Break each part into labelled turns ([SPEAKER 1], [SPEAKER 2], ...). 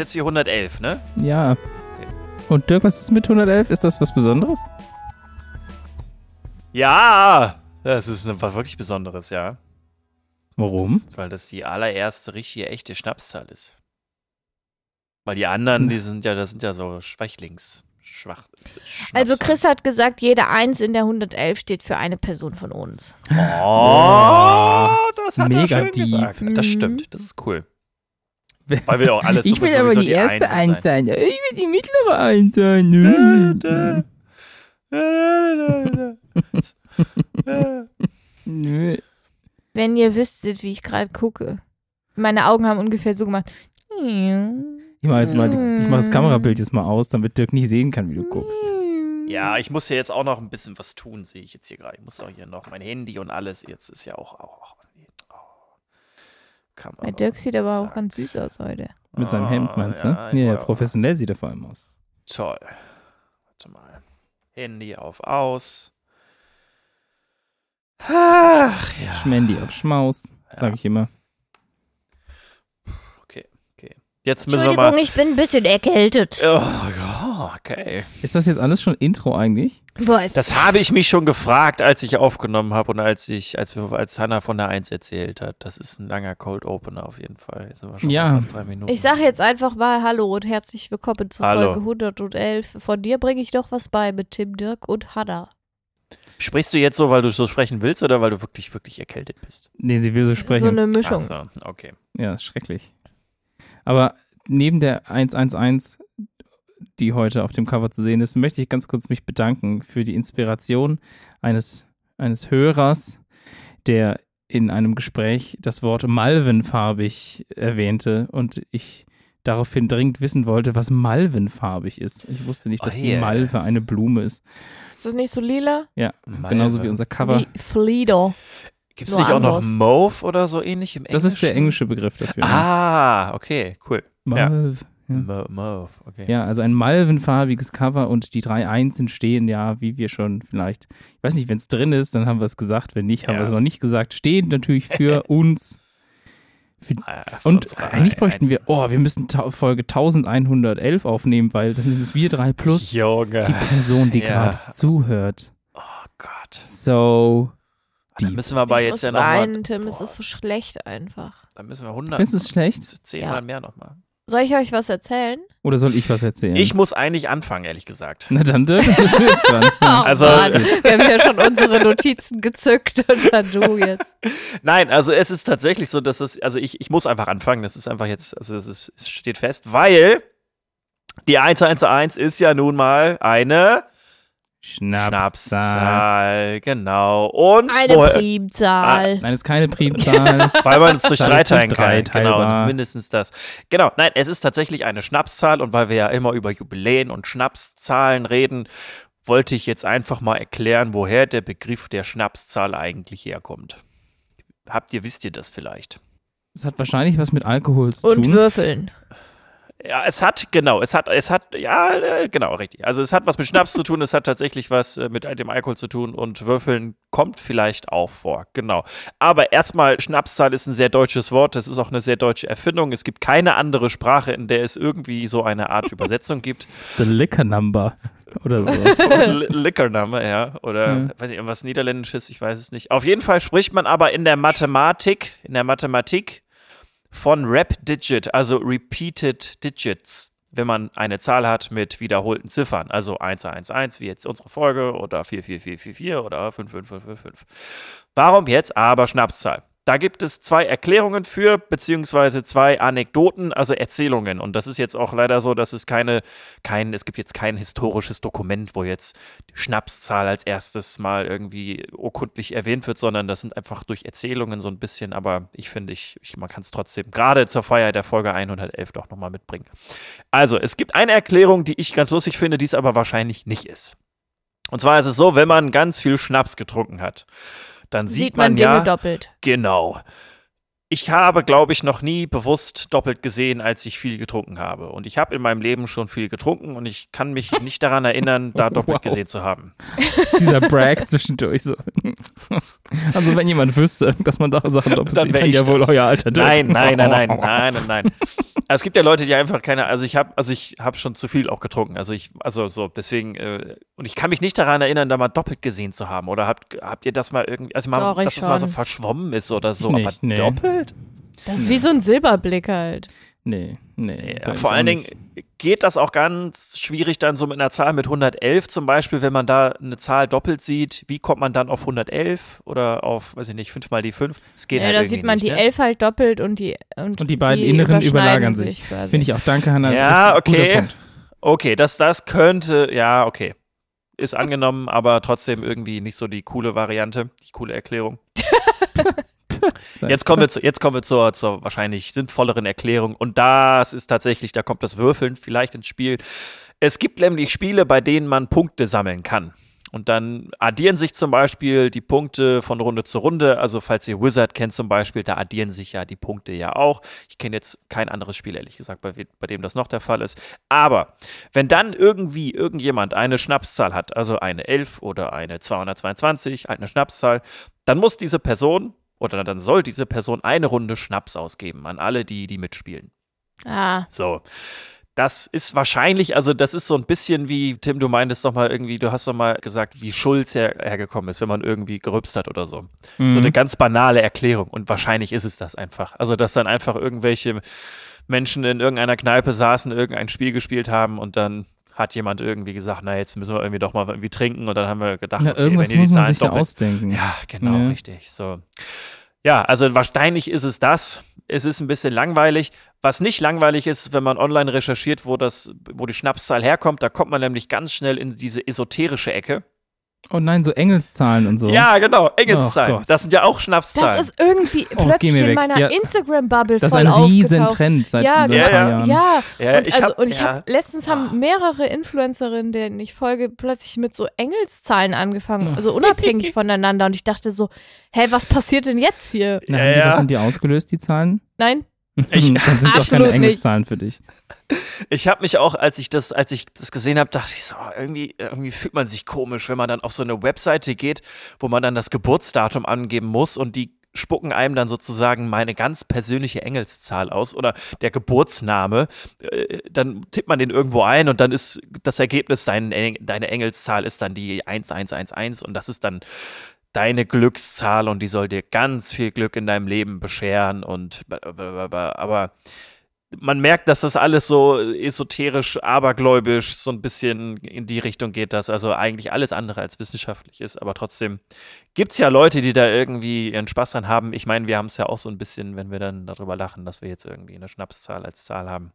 [SPEAKER 1] jetzt die 111, ne?
[SPEAKER 2] Ja. Und Dirk, was ist mit 111? Ist das was Besonderes?
[SPEAKER 1] Ja! Das ist was wirklich Besonderes, ja.
[SPEAKER 2] Warum?
[SPEAKER 1] Weil das die allererste richtige, echte Schnapszahl ist. Weil die anderen, die sind ja, das sind ja so Schwächlings. Schwach.
[SPEAKER 3] Also. Chris hat gesagt, jede Eins in der 111 steht für eine Person von uns.
[SPEAKER 1] Oh, das hat
[SPEAKER 2] Mega
[SPEAKER 1] er schön
[SPEAKER 2] deep.
[SPEAKER 1] gesagt. Das stimmt, das ist cool. Weil wir auch alles
[SPEAKER 2] ich will aber die
[SPEAKER 1] die
[SPEAKER 2] erste Eins
[SPEAKER 1] sein.
[SPEAKER 2] sein. Ich will die mittlere Eins sein.
[SPEAKER 1] Da,
[SPEAKER 2] Nö.
[SPEAKER 1] da, da, da.
[SPEAKER 2] Nö.
[SPEAKER 3] Wenn ihr wüsstet, wie ich gerade gucke. Meine Augen haben ungefähr so gemacht.
[SPEAKER 2] Ich mache jetzt mal, ich mach das Kamerabild jetzt mal aus, damit Dirk nicht sehen kann, wie du guckst.
[SPEAKER 1] Ja, ich muss ja jetzt auch noch ein bisschen was tun, sehe ich jetzt hier gerade. Ich muss auch hier noch mein Handy und alles. Jetzt ist ja auch. auch oh, Kamera.
[SPEAKER 3] Der Dirk sieht aber auch
[SPEAKER 1] Zack.
[SPEAKER 3] ganz süß aus heute.
[SPEAKER 2] Mit seinem Hemd, meinst du?
[SPEAKER 1] Ah,
[SPEAKER 2] Ja, ja,
[SPEAKER 1] ja.
[SPEAKER 2] professionell sieht er vor allem aus.
[SPEAKER 1] Toll. Warte mal. Handy auf aus. Ach ja.
[SPEAKER 2] Schmendi auf Schmaus, sag ich immer.
[SPEAKER 1] Okay, okay. Jetzt müssen wir mal.
[SPEAKER 3] ich bin ein bisschen erkältet.
[SPEAKER 1] Oh, ja, okay.
[SPEAKER 2] Ist das jetzt alles schon Intro eigentlich?
[SPEAKER 3] Boah, ist
[SPEAKER 1] Das habe ich mich schon gefragt, als ich aufgenommen habe und als ich, als wir, als Hannah von der 1 erzählt hat. Das ist ein langer Cold Opener auf jeden Fall. Jetzt sind wir schon
[SPEAKER 2] Ja.
[SPEAKER 1] fast drei Minuten.
[SPEAKER 3] Ich sage jetzt einfach mal Hallo und herzlich willkommen zur
[SPEAKER 1] Hallo.
[SPEAKER 3] Folge 111. Von dir bringe ich doch was bei mit Tim, Dirk und Hannah.
[SPEAKER 1] Sprichst du jetzt so, weil du so sprechen willst oder weil du wirklich, wirklich erkältet bist?
[SPEAKER 2] Nee, sie will so
[SPEAKER 3] So
[SPEAKER 2] sprechen.
[SPEAKER 3] eine
[SPEAKER 1] Ach
[SPEAKER 3] Mischung.
[SPEAKER 1] so, okay.
[SPEAKER 2] Ja, ist schrecklich. Aber neben der 111, die heute auf dem Cover zu sehen ist, möchte ich ganz kurz mich bedanken für die Inspiration eines, eines Hörers, der in einem Gespräch das Wort malvenfarbig erwähnte und ich daraufhin dringend wissen wollte, was malvenfarbig ist. Ich wusste nicht,
[SPEAKER 1] Oh
[SPEAKER 2] dass die
[SPEAKER 1] yeah.
[SPEAKER 2] Malve eine Blume ist.
[SPEAKER 3] Ist das nicht so lila?
[SPEAKER 2] Ja,
[SPEAKER 1] Malve.
[SPEAKER 2] genauso wie unser Cover.
[SPEAKER 3] Wie Flido.
[SPEAKER 1] Gibt es nicht auch noch
[SPEAKER 3] anders.
[SPEAKER 1] Mauve oder so ähnlich im
[SPEAKER 2] Das ist der
[SPEAKER 1] Englischen?
[SPEAKER 2] englische Begriff dafür. ne?
[SPEAKER 1] Ah, okay, cool.
[SPEAKER 2] Malve. Ja.
[SPEAKER 1] Mo- Mauve, okay.
[SPEAKER 2] Ja, also ein malvenfarbiges Cover und die drei Einsen stehen ja, wie wir schon vielleicht, ich weiß nicht, wenn es drin ist, dann haben wir es gesagt, wenn nicht, haben
[SPEAKER 1] Ja.
[SPEAKER 2] wir es noch nicht gesagt, stehen natürlich für uns. Für,
[SPEAKER 1] Ah, von
[SPEAKER 2] und eigentlich bräuchten wir, oh, wir müssen ta Folge 1111 aufnehmen, weil dann sind es wir drei plus
[SPEAKER 1] Junge.
[SPEAKER 2] die Person, die
[SPEAKER 1] Ja.
[SPEAKER 2] gerade zuhört.
[SPEAKER 1] Oh Gott.
[SPEAKER 2] So,
[SPEAKER 1] Dann
[SPEAKER 2] deep.
[SPEAKER 1] müssen wir aber
[SPEAKER 3] ich
[SPEAKER 1] jetzt
[SPEAKER 3] muss
[SPEAKER 1] ja nochmal.
[SPEAKER 3] Tim. Es ist so schlecht einfach.
[SPEAKER 1] Dann müssen wir 100.
[SPEAKER 2] findest du es schlecht?
[SPEAKER 1] Zehnmal
[SPEAKER 3] Ja.
[SPEAKER 1] mehr nochmal.
[SPEAKER 3] Soll ich euch was erzählen?
[SPEAKER 2] Oder soll ich was erzählen?
[SPEAKER 1] Ich muss eigentlich anfangen, ehrlich gesagt.
[SPEAKER 2] Na dann, Dirk, bist du jetzt dran.
[SPEAKER 1] Also-
[SPEAKER 3] Mann, wir haben ja schon unsere Notizen gezückt und dann du jetzt.
[SPEAKER 1] Nein, also es ist tatsächlich so, dass es, also ich, ich muss einfach anfangen. Das ist einfach jetzt, also es, ist, es steht fest, weil die 111 ist ja nun mal eine
[SPEAKER 2] Schnapszahl.
[SPEAKER 1] Schnapszahl, genau. Und
[SPEAKER 3] Eine
[SPEAKER 1] woher-
[SPEAKER 3] Primzahl.
[SPEAKER 2] Nein, ist keine Primzahl.
[SPEAKER 1] Weil man es durch drei teilen
[SPEAKER 2] drei
[SPEAKER 1] kann. Genau, mindestens das. Genau, nein, es ist tatsächlich eine Schnapszahl und weil wir ja immer über Jubiläen und Schnapszahlen reden, wollte ich jetzt einfach mal erklären, woher der Begriff der Schnapszahl eigentlich herkommt. Habt ihr, wisst ihr das vielleicht?
[SPEAKER 2] Es hat wahrscheinlich was mit Alkohol zu
[SPEAKER 3] Und
[SPEAKER 2] tun.
[SPEAKER 3] Würfeln.
[SPEAKER 1] Ja, es hat, genau, es hat, es hat, ja, äh, genau, richtig. Also es hat was mit Schnaps zu tun, es hat tatsächlich was äh, mit dem Alkohol zu tun und Würfeln kommt vielleicht auch vor, genau. Aber erstmal, Schnapszahl ist ein sehr deutsches Wort, das ist auch eine sehr deutsche Erfindung. Es gibt keine andere Sprache, in der es irgendwie so eine Art Übersetzung gibt.
[SPEAKER 2] The Liquor Number. Oder so.
[SPEAKER 1] Li- Liquorname, ja, oder
[SPEAKER 2] Ja.
[SPEAKER 1] weiß ich, irgendwas Niederländisches, ich weiß es nicht. Auf jeden Fall spricht man aber in der Mathematik, in der Mathematik von Rap Digit, also Repeated Digits, wenn man eine Zahl hat mit wiederholten Ziffern, also 111, wie jetzt unsere Folge, oder 44444 oder 55555. Warum jetzt aber Schnapszahl? Da gibt es zwei Erklärungen für, beziehungsweise zwei Anekdoten, also Erzählungen. Und das ist jetzt auch leider so, dass es keine, kein, es gibt jetzt kein historisches Dokument, wo jetzt die Schnapszahl als erstes mal irgendwie urkundlich erwähnt wird, sondern das sind einfach durch Erzählungen so ein bisschen, aber ich finde, ich, ich, man kann es trotzdem gerade zur Feier der Folge 111 doch nochmal mitbringen. Also, es gibt eine Erklärung, die ich ganz lustig finde, die es aber wahrscheinlich nicht ist. Und zwar ist es so, wenn man ganz viel Schnaps getrunken hat, dann sieht,
[SPEAKER 3] Sieht man
[SPEAKER 1] man,
[SPEAKER 3] Dinge
[SPEAKER 1] ja,
[SPEAKER 3] doppelt.
[SPEAKER 1] Genau. Ich habe, glaube ich, noch nie bewusst doppelt gesehen, als ich viel getrunken habe. Und ich habe in meinem Leben schon viel getrunken und ich kann mich nicht daran erinnern, da doppelt
[SPEAKER 2] Wow.
[SPEAKER 1] gesehen zu haben.
[SPEAKER 2] Dieser Brag zwischendurch so. Also wenn jemand wüsste, dass man da Sachen doppelt
[SPEAKER 1] Dann
[SPEAKER 2] sieht, dann
[SPEAKER 1] ich
[SPEAKER 2] ja wohl euer alter Dirk.
[SPEAKER 1] Nein, nein, nein, nein, nein, nein, nein. Es gibt ja Leute, die einfach keine, also ich habe, also ich habe schon zu viel auch getrunken. Also ich, also so, deswegen, äh, und ich kann mich nicht daran erinnern, da mal doppelt gesehen zu haben. Oder habt, habt ihr das mal irgendwie, also mal,
[SPEAKER 3] Doch,
[SPEAKER 1] dass es mal so verschwommen ist oder so,
[SPEAKER 2] Nicht,
[SPEAKER 1] aber
[SPEAKER 2] nee.
[SPEAKER 1] doppelt?
[SPEAKER 3] Das ist wie so ein Silberblick halt.
[SPEAKER 2] Nee, nee. Uns
[SPEAKER 1] vor allen Dingen geht das auch ganz schwierig dann so mit einer Zahl mit 111 zum Beispiel, wenn man da eine Zahl doppelt sieht, wie kommt man dann auf 111 oder auf, weiß ich nicht, 5 mal die 5? Es geht
[SPEAKER 3] Ja,
[SPEAKER 1] halt
[SPEAKER 3] da sieht man
[SPEAKER 1] nicht,
[SPEAKER 3] die
[SPEAKER 1] ne?
[SPEAKER 3] elf halt doppelt und die und,
[SPEAKER 2] Und die beiden inneren überlagern sich. Finde ich auch. Danke, Hannah.
[SPEAKER 1] Ja, okay. Okay, das, das könnte, ja, okay. Ist angenommen, aber trotzdem irgendwie nicht so die coole Variante, die coole Erklärung. Jetzt kommen wir, zu, jetzt kommen wir zur, zur wahrscheinlich sinnvolleren Erklärung. Und das ist tatsächlich, da kommt das Würfeln vielleicht ins Spiel. Es gibt nämlich Spiele, bei denen man Punkte sammeln kann. Und dann addieren sich zum Beispiel die Punkte von Runde zu Runde. Also falls ihr Wizard kennt zum Beispiel, da addieren sich ja die Punkte ja auch. Ich kenne jetzt kein anderes Spiel, ehrlich gesagt, bei, bei dem das noch der Fall ist. Aber wenn dann irgendwie irgendjemand eine Schnapszahl hat, also eine 11 oder eine 222, halt eine Schnapszahl, dann muss diese Person oder dann soll diese Person eine Runde Schnaps ausgeben an alle, die, die mitspielen.
[SPEAKER 3] Ah,
[SPEAKER 1] So. Das ist wahrscheinlich, also das ist so ein bisschen wie, Tim, du meintest doch mal irgendwie, du hast doch mal gesagt, wie Schulz her, hergekommen ist, wenn man irgendwie gerübst hat oder so.
[SPEAKER 2] Mhm.
[SPEAKER 1] So eine ganz banale Erklärung. Und wahrscheinlich ist es das einfach. Also, dass dann einfach irgendwelche Menschen in irgendeiner Kneipe saßen, irgendein Spiel gespielt haben und dann hat jemand irgendwie gesagt, na, jetzt müssen wir irgendwie doch mal irgendwie trinken. Und dann haben wir gedacht,
[SPEAKER 2] ja,
[SPEAKER 1] okay,
[SPEAKER 2] irgendwas
[SPEAKER 1] wenn ihr
[SPEAKER 2] muss
[SPEAKER 1] die
[SPEAKER 2] man
[SPEAKER 1] Zahlen
[SPEAKER 2] sich ja
[SPEAKER 1] doppelt
[SPEAKER 2] ausdenken.
[SPEAKER 1] ja, genau,
[SPEAKER 2] Ja.
[SPEAKER 1] richtig. So. Ja, also wahrscheinlich ist es das. Es ist ein bisschen langweilig. Was nicht langweilig ist, wenn man online recherchiert, wo das, wo die Schnapszahl herkommt, da kommt man nämlich ganz schnell in diese esoterische Ecke.
[SPEAKER 2] Oh nein, so Engelszahlen und so.
[SPEAKER 1] Ja, genau, Engelszahlen.
[SPEAKER 2] Oh
[SPEAKER 1] das sind ja auch Schnapszahlen.
[SPEAKER 3] das ist irgendwie
[SPEAKER 2] Oh,
[SPEAKER 3] plötzlich in meiner
[SPEAKER 2] Ja.
[SPEAKER 3] Instagram-Bubble
[SPEAKER 2] Das ist
[SPEAKER 3] voll
[SPEAKER 2] ein riesen. Trend seit,
[SPEAKER 3] Ja,
[SPEAKER 2] seit ein
[SPEAKER 1] ja,
[SPEAKER 2] paar
[SPEAKER 1] ja.
[SPEAKER 2] Jahren.
[SPEAKER 3] Ja,
[SPEAKER 1] ja,
[SPEAKER 3] und,
[SPEAKER 1] ich
[SPEAKER 3] also,
[SPEAKER 1] hab,
[SPEAKER 3] und ich
[SPEAKER 1] ja,
[SPEAKER 3] habe letztens haben mehrere Influencerinnen, denen ich folge, plötzlich mit so Engelszahlen angefangen, also unabhängig voneinander. Und ich dachte so, hä, was passiert denn jetzt hier?
[SPEAKER 2] Na,
[SPEAKER 1] Ja,
[SPEAKER 2] haben die,
[SPEAKER 1] ja.
[SPEAKER 2] was sind die ausgelöst, die Zahlen?
[SPEAKER 3] Nein?
[SPEAKER 1] Ich-
[SPEAKER 2] Dann sind es auch keine. Engelszahlen für dich.
[SPEAKER 1] Ich habe mich auch, als ich das, als ich das gesehen habe, dachte ich so, oh, irgendwie, irgendwie fühlt man sich komisch, wenn man dann auf so eine Webseite geht, wo man dann das Geburtsdatum angeben muss und die spucken einem dann sozusagen meine ganz persönliche Engelszahl aus oder der Geburtsname. Äh, Dann tippt man den irgendwo ein und dann ist das Ergebnis, dein, deine Engelszahl ist dann die 1111 und das ist dann deine Glückszahl und die soll dir ganz viel Glück in deinem Leben bescheren und aber man merkt, dass das alles so esoterisch, abergläubisch, so ein bisschen in die Richtung geht, dass also eigentlich alles andere als wissenschaftlich ist. Aber trotzdem gibt es ja Leute, die da irgendwie ihren Spaß dran haben. Ich meine, wir haben es ja auch so ein bisschen, wenn wir dann darüber lachen, dass wir jetzt irgendwie eine Schnapszahl als Zahl haben.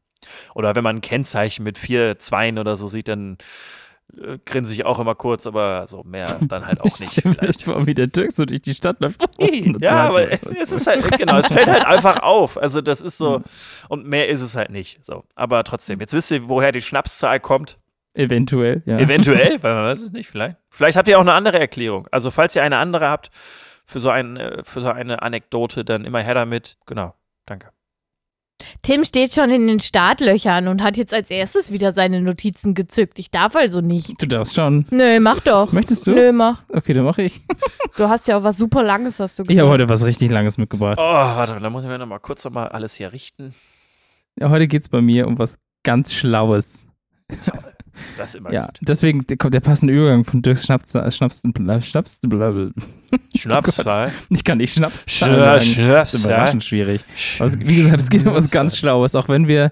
[SPEAKER 1] Oder wenn man ein Kennzeichen mit vier Zweien oder so sieht, dann grinse ich auch immer kurz, aber so mehr dann halt auch
[SPEAKER 2] Ich
[SPEAKER 1] nicht.
[SPEAKER 2] das vor, wie der Dirk so durch die Stadt läuft.
[SPEAKER 1] Ja, aber es ist halt, genau, es fällt halt einfach auf. Also das ist so, und mehr ist es halt nicht. So. Aber trotzdem, jetzt wisst ihr, woher die Schnapszahl kommt.
[SPEAKER 2] Eventuell, ja.
[SPEAKER 1] Eventuell, weil man weiß es nicht, vielleicht. Vielleicht habt ihr auch eine andere Erklärung. Also falls ihr eine andere habt für so, ein, äh, für so eine Anekdote, dann immer her damit. Genau, danke.
[SPEAKER 3] Tim steht schon in den Startlöchern und hat jetzt als erstes wieder seine Notizen gezückt. Ich darf also nicht.
[SPEAKER 2] Du darfst schon.
[SPEAKER 3] Nö, mach doch.
[SPEAKER 2] Möchtest du?
[SPEAKER 3] Nö, mach.
[SPEAKER 2] Okay, dann mache ich.
[SPEAKER 3] Du hast ja auch was super Langes, hast du
[SPEAKER 2] Ich
[SPEAKER 3] gesagt.
[SPEAKER 2] habe heute was richtig Langes mitgebracht.
[SPEAKER 1] Oh, warte, da muss ich mir noch mal kurz noch mal alles hier richten.
[SPEAKER 2] Ja, heute geht es bei mir um was ganz Schlaues.
[SPEAKER 1] Das ist immer
[SPEAKER 2] Ja,
[SPEAKER 1] gut.
[SPEAKER 2] deswegen kommt der passende Übergang von Schnaps, äh, Schnaps, Schnaps, Schnaps, blablabla.
[SPEAKER 1] Schnapszahl.
[SPEAKER 2] Ich kann nicht Schnaps
[SPEAKER 1] Schna-
[SPEAKER 2] sagen. Das ist überraschend schwierig. Es, wie gesagt, es geht um was ganz Schlaues, auch wenn wir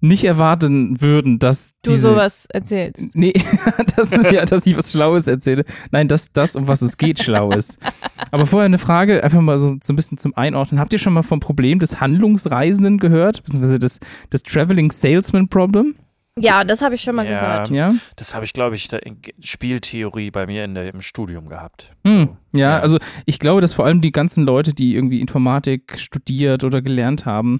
[SPEAKER 2] nicht erwarten würden, dass
[SPEAKER 3] du
[SPEAKER 2] diese,
[SPEAKER 3] sowas erzählst.
[SPEAKER 2] Nee, das ist ja, dass ich was Schlaues erzähle. Nein, dass das, um was es geht, schlau ist. Aber vorher eine Frage, einfach mal so, so ein bisschen zum Einordnen. Habt ihr schon mal vom Problem des Handlungsreisenden gehört? Beziehungsweise das, das Traveling Salesman Problem?
[SPEAKER 3] Ja, das habe ich schon mal
[SPEAKER 1] Ja.
[SPEAKER 3] gehört.
[SPEAKER 2] Ja?
[SPEAKER 1] Das habe ich, glaube ich, da in G- Spieltheorie bei mir in der, im Studium gehabt.
[SPEAKER 2] Hm,
[SPEAKER 1] So,
[SPEAKER 2] ja,
[SPEAKER 1] ja.
[SPEAKER 2] also ich glaube, dass vor allem die ganzen Leute, die irgendwie Informatik studiert oder gelernt haben,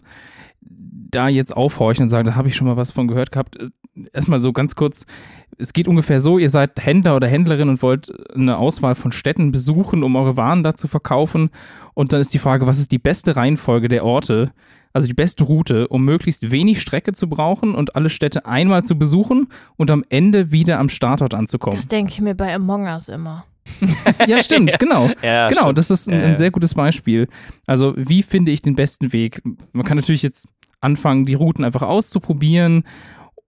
[SPEAKER 2] da jetzt aufhorchen und sagen, da habe ich schon mal was von gehört gehabt. Äh, Erstmal so ganz kurz, es geht ungefähr so, ihr seid Händler oder Händlerin und wollt eine Auswahl von Städten besuchen, um eure Waren da zu verkaufen. Und dann ist die Frage, was ist die beste Reihenfolge der Orte, also die beste Route, um möglichst wenig Strecke zu brauchen und alle Städte einmal zu besuchen und am Ende wieder am Startort anzukommen.
[SPEAKER 3] Das denke ich mir bei Among Us immer.
[SPEAKER 2] ja, stimmt, genau.
[SPEAKER 1] Ja,
[SPEAKER 2] genau,
[SPEAKER 1] stimmt.
[SPEAKER 2] das ist ein, ein sehr gutes Beispiel. Also, wie finde ich den besten Weg? Man kann natürlich jetzt anfangen, die Routen einfach auszuprobieren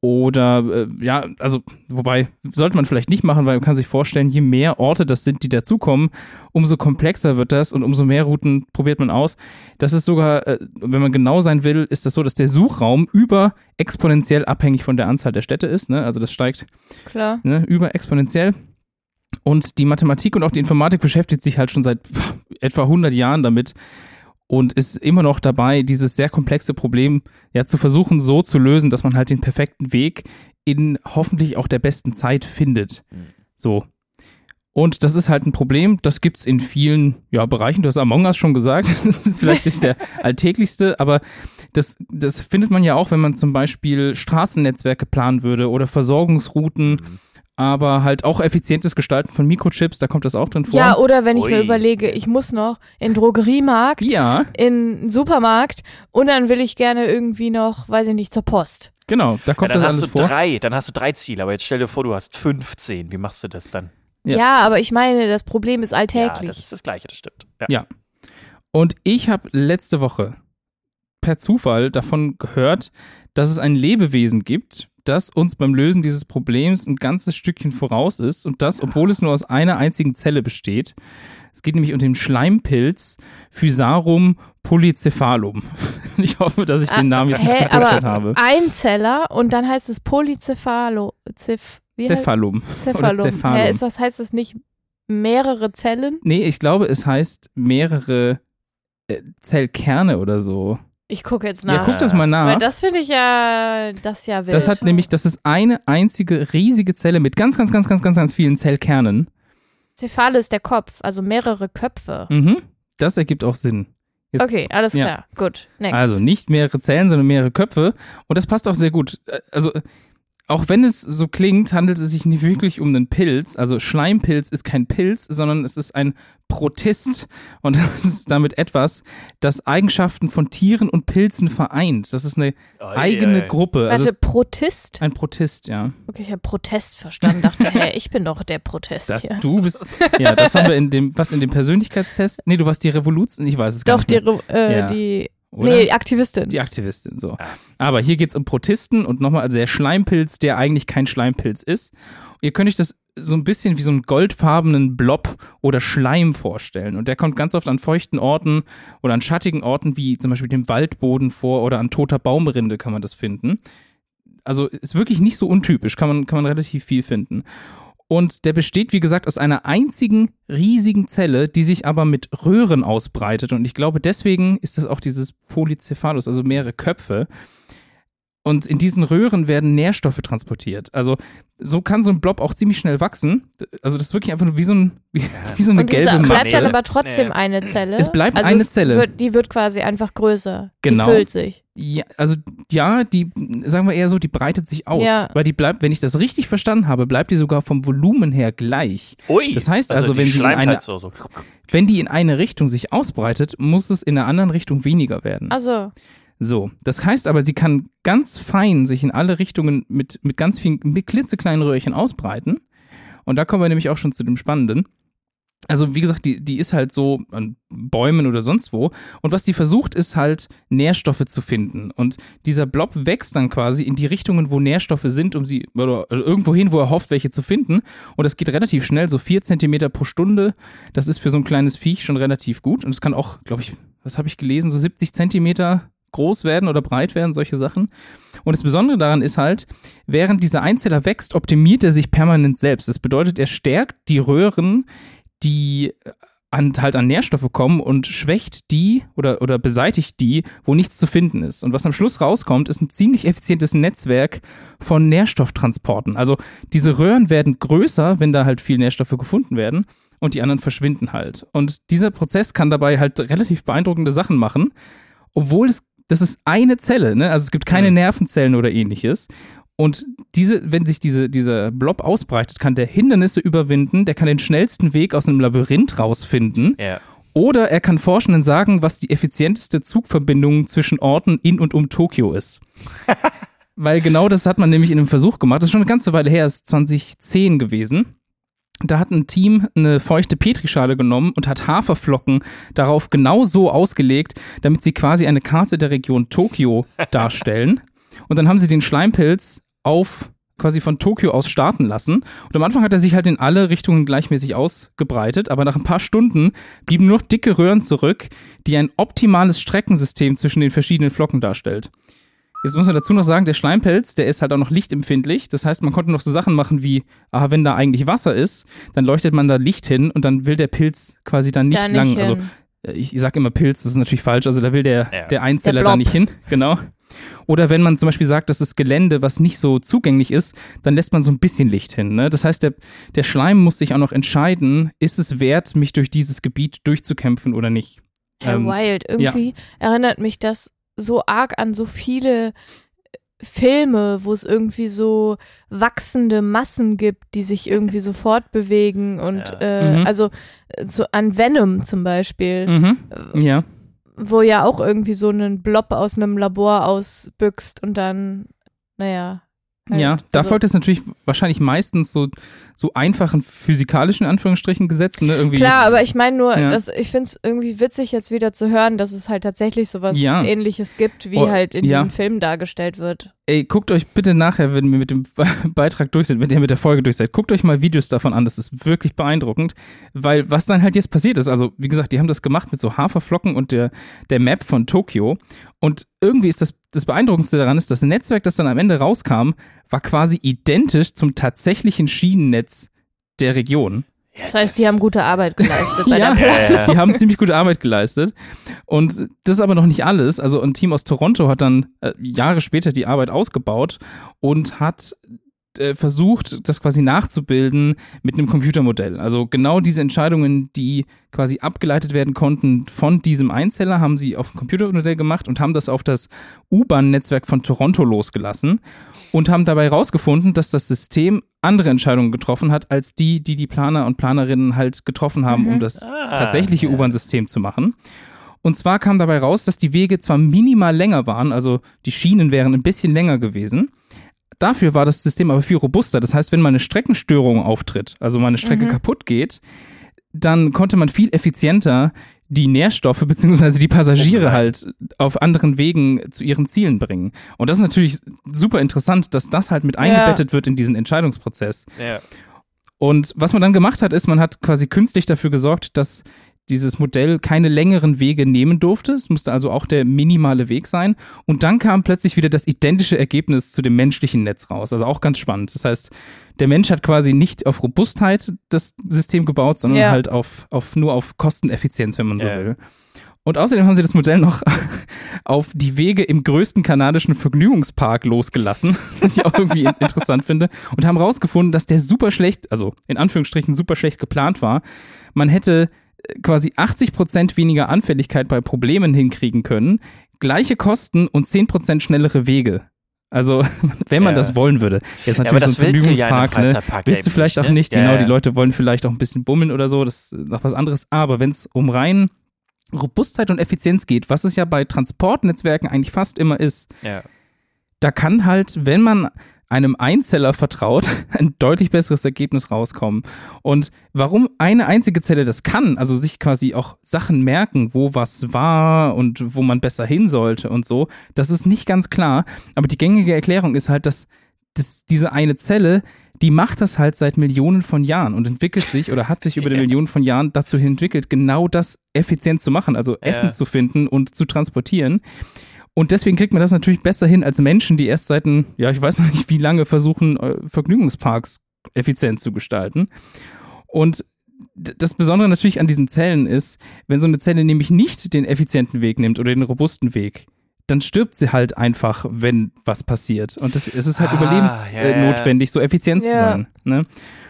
[SPEAKER 2] oder äh, ja, also wobei sollte man vielleicht nicht machen, weil man kann sich vorstellen, je mehr Orte das sind, die dazukommen, umso komplexer wird das und umso mehr Routen probiert man aus. Das ist sogar, äh, wenn man genau sein will, ist das so, dass der Suchraum über exponentiell abhängig von der Anzahl der Städte ist. Ne? Also das steigt
[SPEAKER 3] Klar.
[SPEAKER 2] ne, über exponentiell. Und die Mathematik und auch die Informatik beschäftigt sich halt schon seit etwa 100 Jahren damit und ist immer noch dabei, dieses sehr komplexe Problem ja zu versuchen so zu lösen, dass man halt den perfekten Weg in hoffentlich auch der besten Zeit findet.
[SPEAKER 1] Mhm.
[SPEAKER 2] So. Und das ist halt ein Problem, das gibt es in vielen ja, Bereichen. Du hast Among Us schon gesagt, das ist vielleicht nicht der alltäglichste, aber das, das findet man ja auch, wenn man zum Beispiel Straßennetzwerke planen würde oder Versorgungsrouten,
[SPEAKER 1] Mhm.
[SPEAKER 2] Aber halt auch effizientes Gestalten von Mikrochips, da kommt das auch drin vor.
[SPEAKER 3] Ja, oder wenn ich mir
[SPEAKER 1] Ui.
[SPEAKER 3] überlege, ich muss noch in den Drogeriemarkt,
[SPEAKER 2] ja,
[SPEAKER 3] in den Supermarkt und dann will ich gerne irgendwie noch, weiß ich nicht, zur Post.
[SPEAKER 2] genau, da
[SPEAKER 1] Ja,
[SPEAKER 2] kommt
[SPEAKER 1] dann
[SPEAKER 2] das
[SPEAKER 1] hast
[SPEAKER 2] alles
[SPEAKER 1] du
[SPEAKER 2] vor.
[SPEAKER 1] drei, dann hast du drei Ziele, aber jetzt stell dir vor, du hast 15. Wie machst du das dann?
[SPEAKER 2] Ja.
[SPEAKER 3] Ja, aber ich meine, das Problem ist
[SPEAKER 1] Ja,
[SPEAKER 3] alltäglich.
[SPEAKER 1] das ist das Gleiche, das stimmt. Ja.
[SPEAKER 2] Ja. Und ich habe letzte Woche per Zufall davon gehört, dass es ein Lebewesen gibt, das uns beim Lösen dieses Problems ein ganzes Stückchen voraus ist und das, obwohl es nur aus einer einzigen Zelle besteht. Es geht nämlich um den Schleimpilz Physarum polycephalum. Ich hoffe, dass ich den Namen jetzt nicht
[SPEAKER 3] Ah, aber
[SPEAKER 2] habe.
[SPEAKER 3] Einzeller und dann heißt es Polycephalo.
[SPEAKER 2] Cephalum.
[SPEAKER 3] Cephalum.
[SPEAKER 2] Oder Cephalum.
[SPEAKER 3] Hä, ist das, heißt das nicht mehrere Zellen?
[SPEAKER 2] Nee, ich glaube, es heißt mehrere äh, Zellkerne oder so.
[SPEAKER 3] Ich gucke jetzt
[SPEAKER 2] Ja,
[SPEAKER 3] nach.
[SPEAKER 2] guck das mal nach.
[SPEAKER 3] Weil das finde ich ja, das ja wild.
[SPEAKER 2] Das hat nämlich, das ist eine einzige riesige Zelle mit ganz, ganz, ganz, ganz, ganz, ganz vielen Zellkernen.
[SPEAKER 3] Cephale ist der Kopf, also mehrere Köpfe.
[SPEAKER 2] Mhm. Das ergibt auch Sinn. Jetzt-
[SPEAKER 3] Okay, alles
[SPEAKER 2] Ja.
[SPEAKER 3] klar. Gut, next.
[SPEAKER 2] Also nicht mehrere Zellen, sondern mehrere Köpfe. Und das passt auch sehr gut. Äh, Also, auch wenn es so klingt, handelt es sich nicht wirklich um einen Pilz. Also Schleimpilz ist kein Pilz, sondern es ist ein Protist. Und das ist damit etwas, das Eigenschaften von Tieren und Pilzen vereint. Das ist eine eigene Gruppe. Also
[SPEAKER 3] Warte, Protist?
[SPEAKER 2] ein Protist, ja.
[SPEAKER 3] Okay, ich habe Protest verstanden. Dachte, hä, ich bin doch der Protest
[SPEAKER 2] Das
[SPEAKER 3] hier.
[SPEAKER 2] du bist. Ja, das haben wir in dem, was in dem Persönlichkeitstest? Nee, du warst die Revolution, ich weiß es gar
[SPEAKER 3] Doch,
[SPEAKER 2] nicht.
[SPEAKER 3] die,
[SPEAKER 2] mehr.
[SPEAKER 3] Re- äh,
[SPEAKER 2] Ja.
[SPEAKER 3] die,
[SPEAKER 2] Oder?
[SPEAKER 3] nee, Aktivistin.
[SPEAKER 2] Die Aktivistin, so. Aber hier geht es um Protisten und nochmal, also der Schleimpilz, der eigentlich kein Schleimpilz ist. Ihr könnt euch das so ein bisschen wie so einen goldfarbenen Blob oder Schleim vorstellen. Und der kommt ganz oft an feuchten Orten oder an schattigen Orten, wie zum Beispiel dem Waldboden vor oder an toter Baumrinde kann man das finden. Also ist wirklich nicht so untypisch, kann man, kann man relativ viel finden. Und der besteht, wie gesagt, aus einer einzigen riesigen Zelle, die sich aber mit Röhren ausbreitet. Und ich glaube, deswegen ist das auch dieses Polycephalus, also mehrere Köpfe. Und in diesen Röhren werden Nährstoffe transportiert. Also so kann so ein Blob auch ziemlich schnell wachsen. Also das ist wirklich einfach nur wie so, ein, wie, wie so eine
[SPEAKER 3] und
[SPEAKER 2] gelbe
[SPEAKER 3] bleibt
[SPEAKER 2] Masse.
[SPEAKER 3] dann aber trotzdem
[SPEAKER 1] Nee.
[SPEAKER 3] eine Zelle.
[SPEAKER 2] Es bleibt
[SPEAKER 3] also
[SPEAKER 2] eine
[SPEAKER 3] es
[SPEAKER 2] Zelle.
[SPEAKER 3] Wird, die wird quasi einfach größer.
[SPEAKER 2] Genau.
[SPEAKER 3] Die füllt sich.
[SPEAKER 2] Ja, also ja, die, sagen wir eher so, die breitet sich aus.
[SPEAKER 3] Ja.
[SPEAKER 2] Weil die bleibt, wenn ich das richtig verstanden habe, bleibt die sogar vom Volumen her gleich.
[SPEAKER 1] Ui.
[SPEAKER 2] Das heißt also,
[SPEAKER 1] die
[SPEAKER 2] wenn sie in eine-
[SPEAKER 1] halt so, so.
[SPEAKER 2] Wenn die in eine Richtung sich ausbreitet, muss es in einer anderen Richtung weniger werden.
[SPEAKER 3] Also,
[SPEAKER 2] So, das heißt aber, sie kann ganz fein sich in alle Richtungen mit, mit ganz vielen, mit klitzekleinen Röhrchen ausbreiten. Und da kommen wir nämlich auch schon zu dem Spannenden. Also, wie gesagt, die, die ist halt so an Bäumen oder sonst wo. Und was die versucht, ist halt, Nährstoffe zu finden. Und dieser Blob wächst dann quasi in die Richtungen, wo Nährstoffe sind, um sie, oder irgendwo hin, wo er hofft, welche zu finden. Und das geht relativ schnell, so vier Zentimeter pro Stunde. Das ist für so ein kleines Viech schon relativ gut. Und es kann auch, glaube ich, was habe ich gelesen, so 70 Zentimeter groß werden oder breit werden, solche Sachen. Und das Besondere daran ist halt, während dieser Einzeller wächst, optimiert er sich permanent selbst. Das bedeutet, er stärkt die Röhren, die an, halt an Nährstoffe kommen und schwächt die oder, oder beseitigt die, wo nichts zu finden ist. Und was am Schluss rauskommt, ist ein ziemlich effizientes Netzwerk von Nährstofftransporten. Also diese Röhren werden größer, wenn da halt viel Nährstoffe gefunden werden und die anderen verschwinden halt. Und dieser Prozess kann dabei halt relativ beeindruckende Sachen machen, obwohl es, das ist eine Zelle, ne? Also es gibt keine
[SPEAKER 1] Mhm.
[SPEAKER 2] Nervenzellen oder ähnliches. Und diese, wenn sich diese, dieser Blob ausbreitet, kann der Hindernisse überwinden, der kann den schnellsten Weg aus einem Labyrinth rausfinden.
[SPEAKER 1] Ja.
[SPEAKER 2] Oder er kann Forschenden sagen, was die effizienteste Zugverbindung zwischen Orten in und um Tokio ist. Weil genau das hat man nämlich in einem Versuch gemacht. Das ist schon eine ganze Weile her, ist 2010 gewesen. Da hat ein Team eine feuchte Petrischale genommen und hat Haferflocken darauf genau so ausgelegt, damit sie quasi eine Karte der Region Tokio darstellen. Und dann haben sie den Schleimpilz auf quasi von Tokio aus starten lassen. Und am Anfang hat er sich halt in alle Richtungen gleichmäßig ausgebreitet, aber nach ein paar Stunden blieben nur noch dicke Röhren zurück, die ein optimales Streckensystem zwischen den verschiedenen Flocken darstellt. Jetzt muss man dazu noch sagen, der Schleimpelz, der ist halt auch noch lichtempfindlich. Das heißt, man konnte noch so Sachen machen wie, ah, wenn da eigentlich Wasser ist, dann leuchtet man da Licht hin und dann will der Pilz quasi dann nicht,
[SPEAKER 3] Da nicht
[SPEAKER 2] lang. Also
[SPEAKER 3] hin.
[SPEAKER 2] ich, ich sag immer Pilz, das ist natürlich falsch. Also da will der,
[SPEAKER 1] Ja.
[SPEAKER 2] der Einzeller
[SPEAKER 3] Der
[SPEAKER 2] da nicht hin. Genau. Oder wenn man zum Beispiel sagt, das ist Gelände, was nicht so zugänglich ist, dann lässt man so ein bisschen Licht hin. Ne? Das heißt, der, der Schleim muss sich auch noch entscheiden, ist es wert, mich durch dieses Gebiet durchzukämpfen oder nicht.
[SPEAKER 3] Herr
[SPEAKER 2] Ähm,
[SPEAKER 3] Wild, irgendwie erinnert mich das so arg an so viele Filme, wo es irgendwie so wachsende Massen gibt, die sich irgendwie so fortbewegen und
[SPEAKER 1] Ja.
[SPEAKER 3] äh,
[SPEAKER 2] Mhm.
[SPEAKER 3] also äh, so an Venom zum Beispiel,
[SPEAKER 2] Mhm.
[SPEAKER 3] äh,
[SPEAKER 2] Ja.
[SPEAKER 3] wo ja auch irgendwie so einen Blob aus einem Labor ausbüchst und dann, naja. halt,
[SPEAKER 2] Ja, da
[SPEAKER 3] also-
[SPEAKER 2] folgt es natürlich wahrscheinlich meistens so, so einfachen physikalischen Anführungsstrichen Gesetzen, ne? Irgendwie.
[SPEAKER 3] Klar, aber ich meine nur,
[SPEAKER 2] Ja.
[SPEAKER 3] dass ich finde es irgendwie witzig, jetzt wieder zu hören, dass es halt tatsächlich sowas
[SPEAKER 2] Ja.
[SPEAKER 3] ähnliches gibt, wie
[SPEAKER 2] Oh,
[SPEAKER 3] halt in
[SPEAKER 2] ja.
[SPEAKER 3] diesem Film dargestellt wird.
[SPEAKER 2] Ey, guckt euch bitte nachher, wenn wir mit dem Be- Beitrag durch sind, wenn ihr mit der Folge durch seid, guckt euch mal Videos davon an. Das ist wirklich beeindruckend, weil was dann halt jetzt passiert ist, also wie gesagt, die haben das gemacht mit so Haferflocken und der, der Map von Tokio. Und irgendwie ist das, das Beeindruckendste daran ist, das Netzwerk, das dann am Ende rauskam, war quasi identisch zum tatsächlichen Schienennetz der Region.
[SPEAKER 3] Das heißt, die haben gute Arbeit geleistet bei
[SPEAKER 2] Ja.
[SPEAKER 3] der
[SPEAKER 1] Ja, ja.
[SPEAKER 2] Die haben ziemlich gute Arbeit geleistet. Und das ist aber noch nicht alles. Also ein Team aus Toronto hat dann äh, Jahre später die Arbeit ausgebaut und hat äh, versucht, das quasi nachzubilden mit einem Computermodell. Also genau diese Entscheidungen, die quasi abgeleitet werden konnten von diesem Einzeller, haben sie auf ein Computermodell gemacht und haben das auf das U-Bahn-Netzwerk von Toronto losgelassen und haben dabei herausgefunden, dass das System andere Entscheidungen getroffen hat, als die, die die Planer und Planerinnen halt getroffen haben,
[SPEAKER 3] Mhm.
[SPEAKER 2] um das
[SPEAKER 1] Ah,
[SPEAKER 2] tatsächliche
[SPEAKER 1] ja.
[SPEAKER 2] U-Bahn-System zu machen. Und zwar kam dabei raus, dass die Wege zwar minimal länger waren, also die Schienen wären ein bisschen länger gewesen. Dafür war das System aber viel robuster. Das heißt, wenn mal eine Streckenstörung auftritt, also mal eine Strecke
[SPEAKER 3] Mhm.
[SPEAKER 2] kaputt geht, dann konnte man viel effizienter die Nährstoffe bzw. die Passagiere halt auf anderen Wegen zu ihren Zielen bringen. Und das ist natürlich super interessant, dass das halt mit eingebettet wird in diesen Entscheidungsprozess.
[SPEAKER 1] Ja.
[SPEAKER 2] Und was man dann gemacht hat, ist, man hat quasi künstlich dafür gesorgt, dass dieses Modell keine längeren Wege nehmen durfte. Es musste also auch der minimale Weg sein. Und dann kam plötzlich wieder das identische Ergebnis zu dem menschlichen Netz raus. Also auch ganz spannend. Das heißt, der Mensch hat quasi nicht auf Robustheit das System gebaut, sondern
[SPEAKER 3] Ja.
[SPEAKER 2] halt auf, auf nur auf Kosteneffizienz, wenn man so
[SPEAKER 1] Ja.
[SPEAKER 2] will. Und außerdem haben sie das Modell noch auf die Wege im größten kanadischen Vergnügungspark losgelassen, was ich auch irgendwie in- interessant finde, und haben rausgefunden, dass der super schlecht, also in Anführungsstrichen super schlecht geplant war. Man hätte quasi 80% weniger Anfälligkeit bei Problemen hinkriegen können, gleiche Kosten und 10% schnellere Wege. Also, wenn man
[SPEAKER 1] Ja.
[SPEAKER 2] das wollen würde. Jetzt
[SPEAKER 1] Ja, aber
[SPEAKER 2] natürlich
[SPEAKER 1] das
[SPEAKER 2] so ein
[SPEAKER 1] willst du ja
[SPEAKER 2] Vergnügungspark, ne? Willst du vielleicht
[SPEAKER 1] nicht,
[SPEAKER 2] auch
[SPEAKER 1] ne?
[SPEAKER 2] nicht,
[SPEAKER 1] Ja,
[SPEAKER 2] genau,
[SPEAKER 1] ja.
[SPEAKER 2] die Leute wollen vielleicht auch ein bisschen bummeln oder so, das ist noch was anderes. Aber wenn es um rein Robustheit und Effizienz geht, was es ja bei Transportnetzwerken eigentlich fast immer ist,
[SPEAKER 1] Ja.
[SPEAKER 2] da kann halt, wenn man einem Einzeller vertraut, ein deutlich besseres Ergebnis rauskommen. Und warum eine einzige Zelle das kann, also sich quasi auch Sachen merken, wo was war und wo man besser hin sollte und so, das ist nicht ganz klar. Aber die gängige Erklärung ist halt, dass, dass diese eine Zelle, die macht das halt seit Millionen von Jahren und entwickelt sich oder hat sich über die
[SPEAKER 1] Ja.
[SPEAKER 2] Millionen von Jahren dazu entwickelt, genau das effizient zu machen, also Essen zu finden und zu transportieren. Und deswegen kriegt man das natürlich besser hin als Menschen, die erst seit, ein, ja, ich weiß noch nicht wie lange, versuchen, äh, Vergnügungsparks effizient zu gestalten. Und das Besondere natürlich an diesen Zellen ist, wenn so eine Zelle nämlich nicht den effizienten Weg nimmt oder den robusten Weg, dann stirbt sie halt einfach, wenn was passiert. Und das, es ist halt
[SPEAKER 1] Ah,
[SPEAKER 2] überlebensnotwendig, äh, notwendig, so effizient zu
[SPEAKER 3] Ja.
[SPEAKER 2] sein. Ne?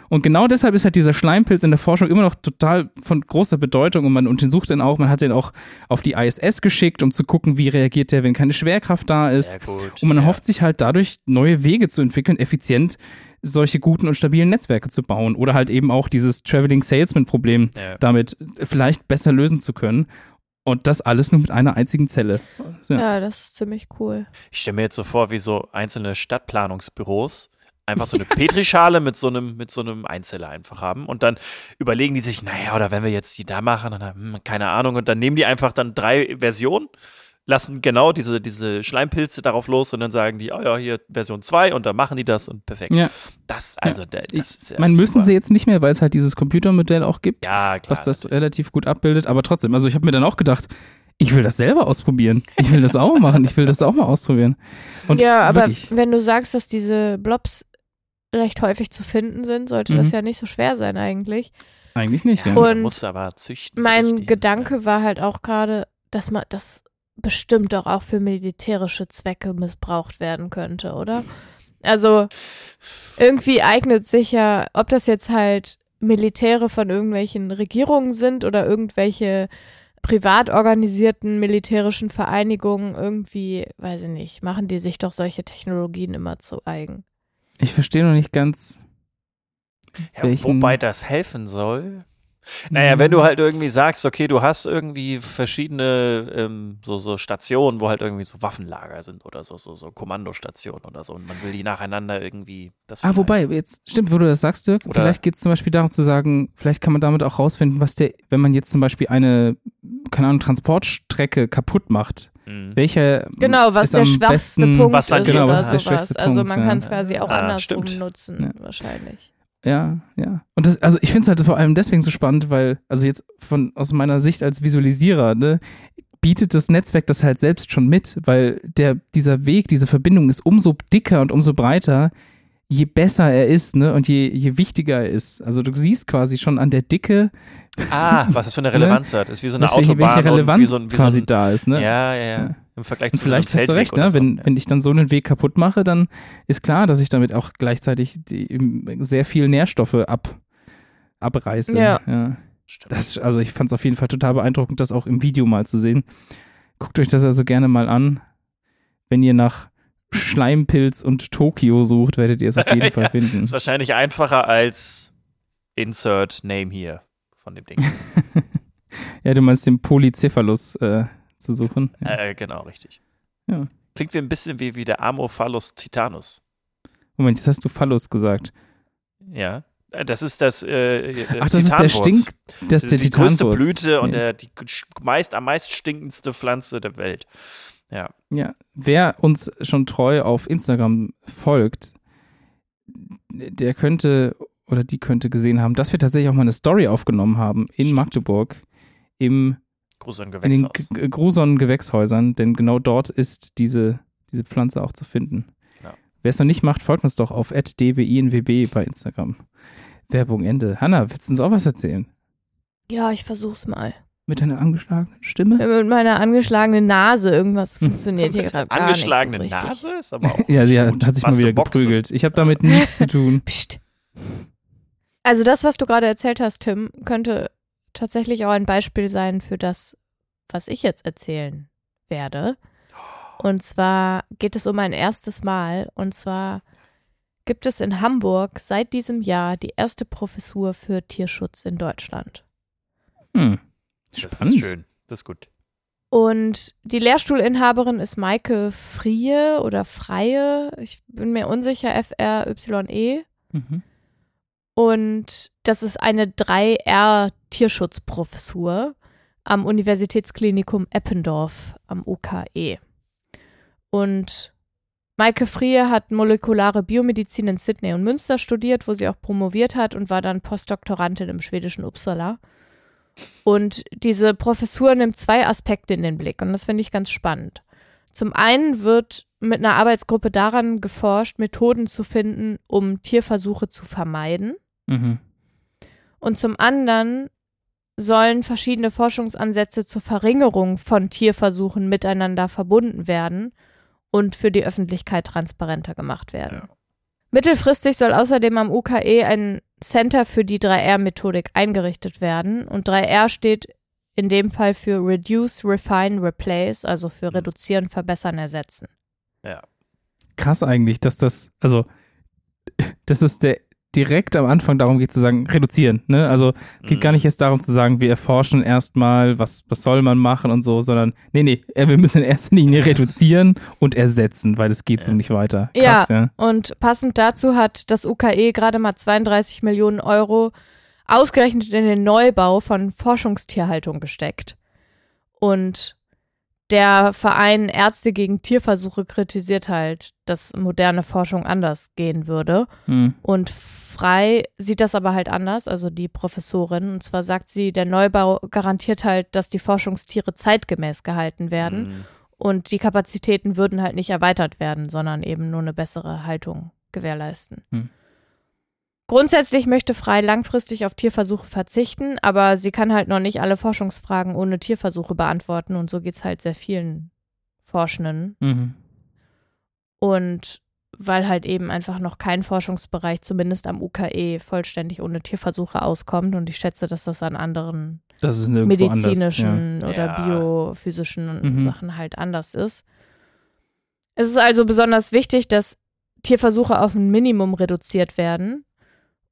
[SPEAKER 2] Und genau deshalb ist halt dieser Schleimpilz in der Forschung immer noch total von großer Bedeutung und man untersucht den auch, man hat den auch auf die ISS geschickt, um zu gucken, wie reagiert der, wenn keine Schwerkraft da ist. Und man
[SPEAKER 1] ja.
[SPEAKER 2] hofft sich halt dadurch, neue Wege zu entwickeln, effizient solche guten und stabilen Netzwerke zu bauen oder halt eben auch dieses Traveling Salesman Problem
[SPEAKER 1] Ja.
[SPEAKER 2] damit vielleicht besser lösen zu können. Und das alles nur mit einer einzigen Zelle. Ja.
[SPEAKER 3] Ja, das ist ziemlich cool.
[SPEAKER 1] Ich stelle mir jetzt so vor, wie so einzelne Stadtplanungsbüros einfach so eine Petrischale mit so einem, mit so einem Einzeller einfach haben. Und dann überlegen die sich, naja, oder wenn wir jetzt die da machen, dann, hm, keine Ahnung, und dann nehmen die einfach dann drei Versionen, lassen genau diese, diese Schleimpilze darauf los und dann sagen die, oh ja, hier Version 2 und dann machen die das und perfekt.
[SPEAKER 2] Ja.
[SPEAKER 1] Das, also,
[SPEAKER 2] Ich,
[SPEAKER 1] das ist ja
[SPEAKER 2] man müssen sie jetzt nicht mehr, weil es halt dieses Computermodell auch gibt,
[SPEAKER 1] Ja, klar.
[SPEAKER 2] was das relativ gut abbildet. Aber trotzdem, also ich habe mir dann auch gedacht, ich will das selber ausprobieren. Ich will das auch machen. Ich will das auch mal ausprobieren. Und
[SPEAKER 3] ja, aber
[SPEAKER 2] wirklich,
[SPEAKER 3] wenn du sagst, dass diese Blobs recht häufig zu finden sind, sollte das
[SPEAKER 2] Mhm.
[SPEAKER 3] ja nicht so schwer sein eigentlich.
[SPEAKER 2] eigentlich nicht.
[SPEAKER 1] ja,
[SPEAKER 2] Ja.
[SPEAKER 1] man
[SPEAKER 3] Und
[SPEAKER 1] muss aber züchten. so
[SPEAKER 3] Mein
[SPEAKER 1] richtig.
[SPEAKER 3] Gedanke war halt auch gerade, dass man das bestimmt doch auch für militärische Zwecke missbraucht werden könnte, oder? Also irgendwie eignet sich ja, ob das jetzt halt Militäre von irgendwelchen Regierungen sind oder irgendwelche privat organisierten militärischen Vereinigungen, irgendwie, weiß ich nicht, machen die sich doch solche Technologien immer zu eigen.
[SPEAKER 2] Ich verstehe noch nicht ganz.
[SPEAKER 1] Ja, wobei das helfen soll. Naja, wenn du halt irgendwie sagst, okay, du hast irgendwie verschiedene ähm, so, so Stationen, wo halt irgendwie so Waffenlager sind oder so, so, so Kommandostationen oder so und man will die nacheinander irgendwie das
[SPEAKER 2] Ah, wobei, jetzt stimmt, wo du das sagst, Dirk.
[SPEAKER 1] Oder-
[SPEAKER 2] vielleicht geht es zum Beispiel darum zu sagen, vielleicht kann man damit auch rausfinden, was der, wenn man jetzt zum Beispiel eine, keine Ahnung, Transportstrecke kaputt macht,
[SPEAKER 1] Mhm.
[SPEAKER 2] welcher
[SPEAKER 3] Genau, was
[SPEAKER 2] ist
[SPEAKER 3] der
[SPEAKER 2] am
[SPEAKER 3] schwachste
[SPEAKER 2] besten,
[SPEAKER 3] Punkt
[SPEAKER 1] Was dann
[SPEAKER 3] ist
[SPEAKER 1] genau,
[SPEAKER 3] oder
[SPEAKER 1] was ist
[SPEAKER 2] der
[SPEAKER 3] sowas.
[SPEAKER 2] schwächste
[SPEAKER 3] also
[SPEAKER 2] Punkt,
[SPEAKER 3] man
[SPEAKER 2] ja.
[SPEAKER 3] kann es quasi auch
[SPEAKER 1] Ah,
[SPEAKER 3] andersrum
[SPEAKER 1] stimmt.
[SPEAKER 3] nutzen,
[SPEAKER 2] Ja.
[SPEAKER 3] wahrscheinlich.
[SPEAKER 2] Ja, ja. Und das, also ich finde es halt vor allem deswegen so spannend, weil, also jetzt von aus meiner Sicht als Visualisierer, ne, bietet das Netzwerk das halt selbst schon mit, weil der, dieser Weg, diese Verbindung ist umso dicker und umso breiter, je besser er ist, ne, und je, je wichtiger er ist. Also du siehst quasi schon an der Dicke,
[SPEAKER 1] Ah, was das für eine Relevanz hat. Ist wie so eine
[SPEAKER 2] was welche,
[SPEAKER 1] Autobahn
[SPEAKER 2] welche
[SPEAKER 1] und wie
[SPEAKER 2] Relevanz
[SPEAKER 1] so ein, wie
[SPEAKER 2] quasi
[SPEAKER 1] so ein,
[SPEAKER 2] da ist, ne?
[SPEAKER 1] Ja, ja, ja. Im Vergleich
[SPEAKER 2] Und
[SPEAKER 1] zu
[SPEAKER 2] vielleicht
[SPEAKER 1] so einem
[SPEAKER 2] hast du recht, ne?
[SPEAKER 1] so.
[SPEAKER 2] wenn,
[SPEAKER 1] ja.
[SPEAKER 2] wenn ich dann so einen Weg kaputt mache, dann ist klar, dass ich damit auch gleichzeitig die, sehr viel Nährstoffe ab, abreiße.
[SPEAKER 3] Ja.
[SPEAKER 2] ja.
[SPEAKER 1] Stimmt.
[SPEAKER 2] Das, also ich fand es auf jeden Fall total beeindruckend, das auch im Video mal zu sehen. Guckt euch das also gerne mal an. Wenn ihr nach Schleimpilz und Tokio sucht, werdet ihr es auf jeden
[SPEAKER 1] Ja,
[SPEAKER 2] Fall finden.
[SPEAKER 1] ist wahrscheinlich einfacher als Insert Name hier von dem Ding.
[SPEAKER 2] ja, du meinst den Polycephalus äh, zu suchen. Ja.
[SPEAKER 1] äh, genau, richtig.
[SPEAKER 2] Ja.
[SPEAKER 1] Klingt wie ein bisschen wie, wie der Amorphallus titanus.
[SPEAKER 2] Moment, jetzt hast du Phallus gesagt.
[SPEAKER 1] Ja. Äh, Das ist das. Äh,
[SPEAKER 2] Ach, das ist der. Stink, das ist der
[SPEAKER 1] die größte
[SPEAKER 2] Titanwurz.
[SPEAKER 1] Blüte und
[SPEAKER 2] ja.
[SPEAKER 1] der, die meist, am meist stinkendste Pflanze der Welt. Ja.
[SPEAKER 2] Ja, wer uns schon treu auf Instagram folgt, der könnte oder die könnte gesehen haben, dass wir tatsächlich auch mal eine Story aufgenommen haben in Magdeburg im, in den. G- Gruson Gewächshäusern, denn genau dort ist diese, diese Pflanze auch zu finden.
[SPEAKER 1] Ja.
[SPEAKER 2] Wer es noch nicht macht, folgt uns doch auf dwinwb bei Instagram. Werbung Ende. Hanna, willst du uns auch was erzählen?
[SPEAKER 3] Ja, ich versuch's mal.
[SPEAKER 2] Mit deiner angeschlagenen Stimme?
[SPEAKER 3] Mit meiner angeschlagenen Nase, irgendwas funktioniert hier gerade gar nicht so
[SPEAKER 1] Angeschlagene
[SPEAKER 3] richtig.
[SPEAKER 1] Nase ist aber auch.
[SPEAKER 2] Ja, sie hat, hat sich mal wieder
[SPEAKER 1] Boxen?
[SPEAKER 2] geprügelt. Ich habe damit nichts zu tun.
[SPEAKER 3] Psst. Also das, was du gerade erzählt hast, Tim, könnte tatsächlich auch ein Beispiel sein für das, was ich jetzt erzählen werde. Und zwar geht es um ein erstes Mal. Und zwar gibt es in Hamburg seit diesem Jahr die erste Professur für Tierschutz in Deutschland.
[SPEAKER 2] Hm.
[SPEAKER 1] Das
[SPEAKER 2] Spannend.
[SPEAKER 1] ist schön. Das ist gut.
[SPEAKER 3] Und die Lehrstuhlinhaberin ist Maike Frie oder Freie. Ich bin mir unsicher, F-R-Y-E.
[SPEAKER 2] Mhm.
[SPEAKER 3] Und das ist eine 3R-Tierschutzprofessur am Universitätsklinikum Eppendorf am UKE. Und Maike Frie hat molekulare Biomedizin in Sydney und Münster studiert, wo sie auch promoviert hat und war dann Postdoktorandin im schwedischen Uppsala. Und diese Professur nimmt zwei Aspekte in den Blick und das finde ich ganz spannend. Zum einen wird mit einer Arbeitsgruppe daran geforscht, Methoden zu finden, um Tierversuche zu vermeiden.
[SPEAKER 2] Mhm.
[SPEAKER 3] Und zum anderen sollen verschiedene Forschungsansätze zur Verringerung von Tierversuchen miteinander verbunden werden und für die Öffentlichkeit transparenter gemacht werden.
[SPEAKER 1] Ja.
[SPEAKER 3] Mittelfristig soll außerdem am UKE ein Center für die 3R-Methodik eingerichtet werden. Und 3R steht in dem Fall für Reduce, Refine, Replace, also für Reduzieren, Verbessern, Ersetzen.
[SPEAKER 2] Krass eigentlich, dass das, also, das ist der, direkt am Anfang darum geht zu sagen, reduzieren. Ne? Also geht
[SPEAKER 1] Mhm.
[SPEAKER 2] gar nicht erst darum zu sagen, wir erforschen erstmal, was, was soll man machen und so, sondern nee, nee, äh, wir müssen in erster Linie reduzieren und ersetzen, weil es geht so
[SPEAKER 1] Ja.
[SPEAKER 2] nicht weiter.
[SPEAKER 3] Ja.
[SPEAKER 2] Krass, ja.
[SPEAKER 3] Und passend dazu hat das UKE gerade mal 32 Millionen Euro ausgerechnet in den Neubau von Forschungstierhaltung gesteckt. Und der Verein Ärzte gegen Tierversuche kritisiert halt, dass moderne Forschung anders gehen würde.
[SPEAKER 2] Hm.
[SPEAKER 3] Und Frei sieht das aber halt anders, also die Professorin. Und zwar sagt sie, der Neubau garantiert halt, dass die Forschungstiere zeitgemäß gehalten werden.
[SPEAKER 1] Mhm.
[SPEAKER 3] Und die Kapazitäten würden halt nicht erweitert werden, sondern eben nur eine bessere Haltung gewährleisten.
[SPEAKER 2] Hm.
[SPEAKER 3] Grundsätzlich möchte Frei langfristig auf Tierversuche verzichten, aber sie kann halt noch nicht alle Forschungsfragen ohne Tierversuche beantworten und so geht es halt sehr vielen Forschenden.
[SPEAKER 2] Mhm.
[SPEAKER 3] Und weil halt eben einfach noch kein Forschungsbereich, zumindest am UKE, vollständig ohne Tierversuche auskommt und ich schätze, dass das an anderen
[SPEAKER 2] Das
[SPEAKER 3] medizinischen
[SPEAKER 1] Ja.
[SPEAKER 3] oder
[SPEAKER 1] Ja.
[SPEAKER 3] biophysischen
[SPEAKER 2] Mhm.
[SPEAKER 3] Sachen halt anders ist. Es ist also besonders wichtig, dass Tierversuche auf ein Minimum reduziert werden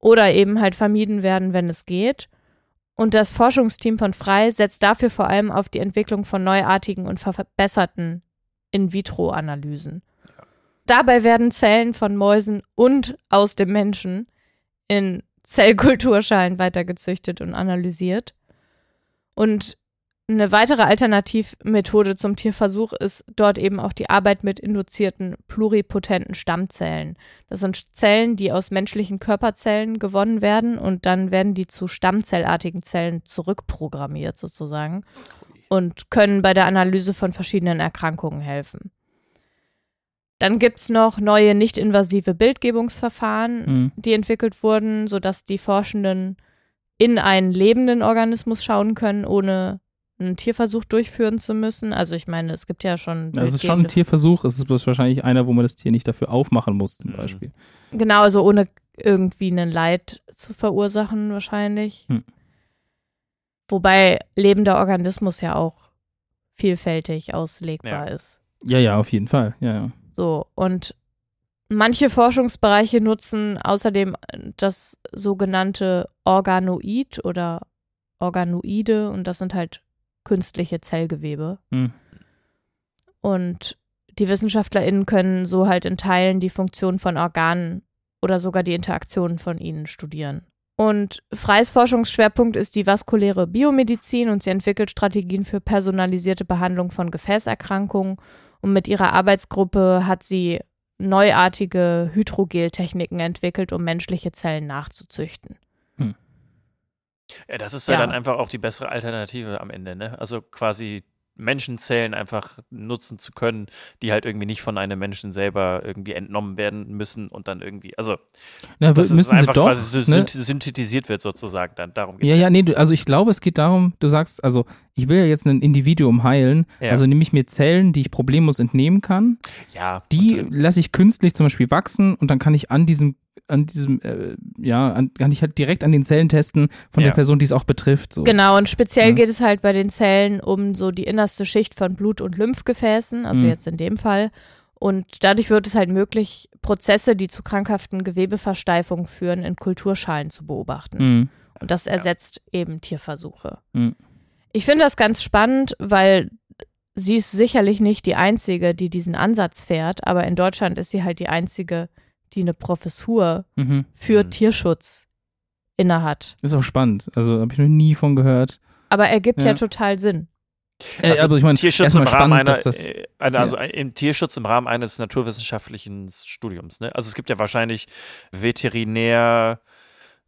[SPEAKER 3] oder eben halt vermieden werden, wenn es geht. Und das Forschungsteam von Frei setzt dafür vor allem auf die Entwicklung von neuartigen und verbesserten In-vitro-Analysen. Dabei werden Zellen von Mäusen und aus dem Menschen in Zellkulturschalen weitergezüchtet und analysiert. Und eine weitere Alternativmethode zum Tierversuch ist dort eben auch die Arbeit mit induzierten pluripotenten Stammzellen. Das sind Zellen, die aus menschlichen Körperzellen gewonnen werden und dann werden die zu stammzellartigen Zellen zurückprogrammiert sozusagen und können bei der Analyse von verschiedenen Erkrankungen helfen. Dann gibt es noch neue nicht-invasive Bildgebungsverfahren,
[SPEAKER 2] Mhm.
[SPEAKER 3] die entwickelt wurden, sodass die Forschenden in einen lebenden Organismus schauen können, ohne einen Tierversuch durchführen zu müssen. Also ich meine, es gibt ja schon.
[SPEAKER 2] Ja, es ist schon ein Tierversuch, es ist bloß wahrscheinlich einer, wo man das Tier nicht dafür aufmachen muss, zum
[SPEAKER 1] Mhm.
[SPEAKER 2] Beispiel.
[SPEAKER 3] Genau, also ohne irgendwie einen Leid zu verursachen wahrscheinlich.
[SPEAKER 2] Hm.
[SPEAKER 3] Wobei lebender Organismus ja auch vielfältig auslegbar
[SPEAKER 1] Ja.
[SPEAKER 3] ist.
[SPEAKER 2] Ja, ja, auf jeden Fall. Ja, ja.
[SPEAKER 3] So, und manche Forschungsbereiche nutzen außerdem das sogenannte Organoid oder Organoide und das sind halt künstliche Zellgewebe.
[SPEAKER 2] Hm.
[SPEAKER 3] Und die WissenschaftlerInnen können so halt in Teilen die Funktion von Organen oder sogar die Interaktionen von ihnen studieren. Und Freies Forschungsschwerpunkt ist die vaskuläre Biomedizin und sie entwickelt Strategien für personalisierte Behandlung von Gefäßerkrankungen. Und mit ihrer Arbeitsgruppe hat sie neuartige Hydrogeltechniken entwickelt, um menschliche Zellen nachzuzüchten.
[SPEAKER 1] Ja, das ist ja,
[SPEAKER 3] Ja.
[SPEAKER 1] dann einfach auch die bessere Alternative am Ende, ne? Also quasi Menschenzellen einfach nutzen zu können, die halt irgendwie nicht von einem Menschen selber irgendwie entnommen werden müssen und dann irgendwie, also
[SPEAKER 2] Na,
[SPEAKER 1] dass es
[SPEAKER 2] müssen sie
[SPEAKER 1] einfach
[SPEAKER 2] doch.
[SPEAKER 1] quasi so
[SPEAKER 2] ne?
[SPEAKER 1] synth- synthetisiert wird sozusagen, dann darum geht's
[SPEAKER 2] Ja, ja, nee, du, also ich glaube, es geht darum, du sagst, also ich will ja jetzt ein Individuum heilen,
[SPEAKER 1] Ja.
[SPEAKER 2] also nehme ich mir Zellen, die ich problemlos entnehmen kann,
[SPEAKER 1] ja
[SPEAKER 2] die
[SPEAKER 1] und, äh,
[SPEAKER 2] lasse ich künstlich zum Beispiel wachsen und dann kann ich an diesem, an diesem, äh, ja, an, kann ich halt direkt an den Zellen testen von
[SPEAKER 1] Ja.
[SPEAKER 2] der Person, die es auch betrifft. So.
[SPEAKER 3] Genau, und speziell
[SPEAKER 2] Ja.
[SPEAKER 3] geht es halt bei den Zellen um so die innerste Schicht von Blut- und Lymphgefäßen, also
[SPEAKER 2] Mhm.
[SPEAKER 3] jetzt in dem Fall. Und dadurch wird es halt möglich, Prozesse, die zu krankhaften Gewebeversteifungen führen, in Kulturschalen zu beobachten.
[SPEAKER 2] Mhm.
[SPEAKER 3] Und das ersetzt eben Tierversuche.
[SPEAKER 2] Mhm.
[SPEAKER 3] Ich finde das ganz spannend, weil sie ist sicherlich nicht die Einzige, die diesen Ansatz fährt, aber in Deutschland ist sie halt die Einzige, die eine Professur
[SPEAKER 2] Mhm.
[SPEAKER 3] für
[SPEAKER 1] Mhm.
[SPEAKER 3] Tierschutz innehat.
[SPEAKER 2] Ist auch spannend. Also habe ich noch nie von gehört.
[SPEAKER 3] Aber ergibt ja,
[SPEAKER 2] Ja.
[SPEAKER 3] total Sinn.
[SPEAKER 2] Äh,
[SPEAKER 1] Also
[SPEAKER 2] aber ich meine,
[SPEAKER 1] Tierschutz im Rahmen
[SPEAKER 2] spannend,
[SPEAKER 1] einer,
[SPEAKER 2] das.
[SPEAKER 1] äh, einer also
[SPEAKER 2] ja.
[SPEAKER 1] im Tierschutz im Rahmen eines naturwissenschaftlichen Studiums. Ne? Also es gibt ja wahrscheinlich Veterinär,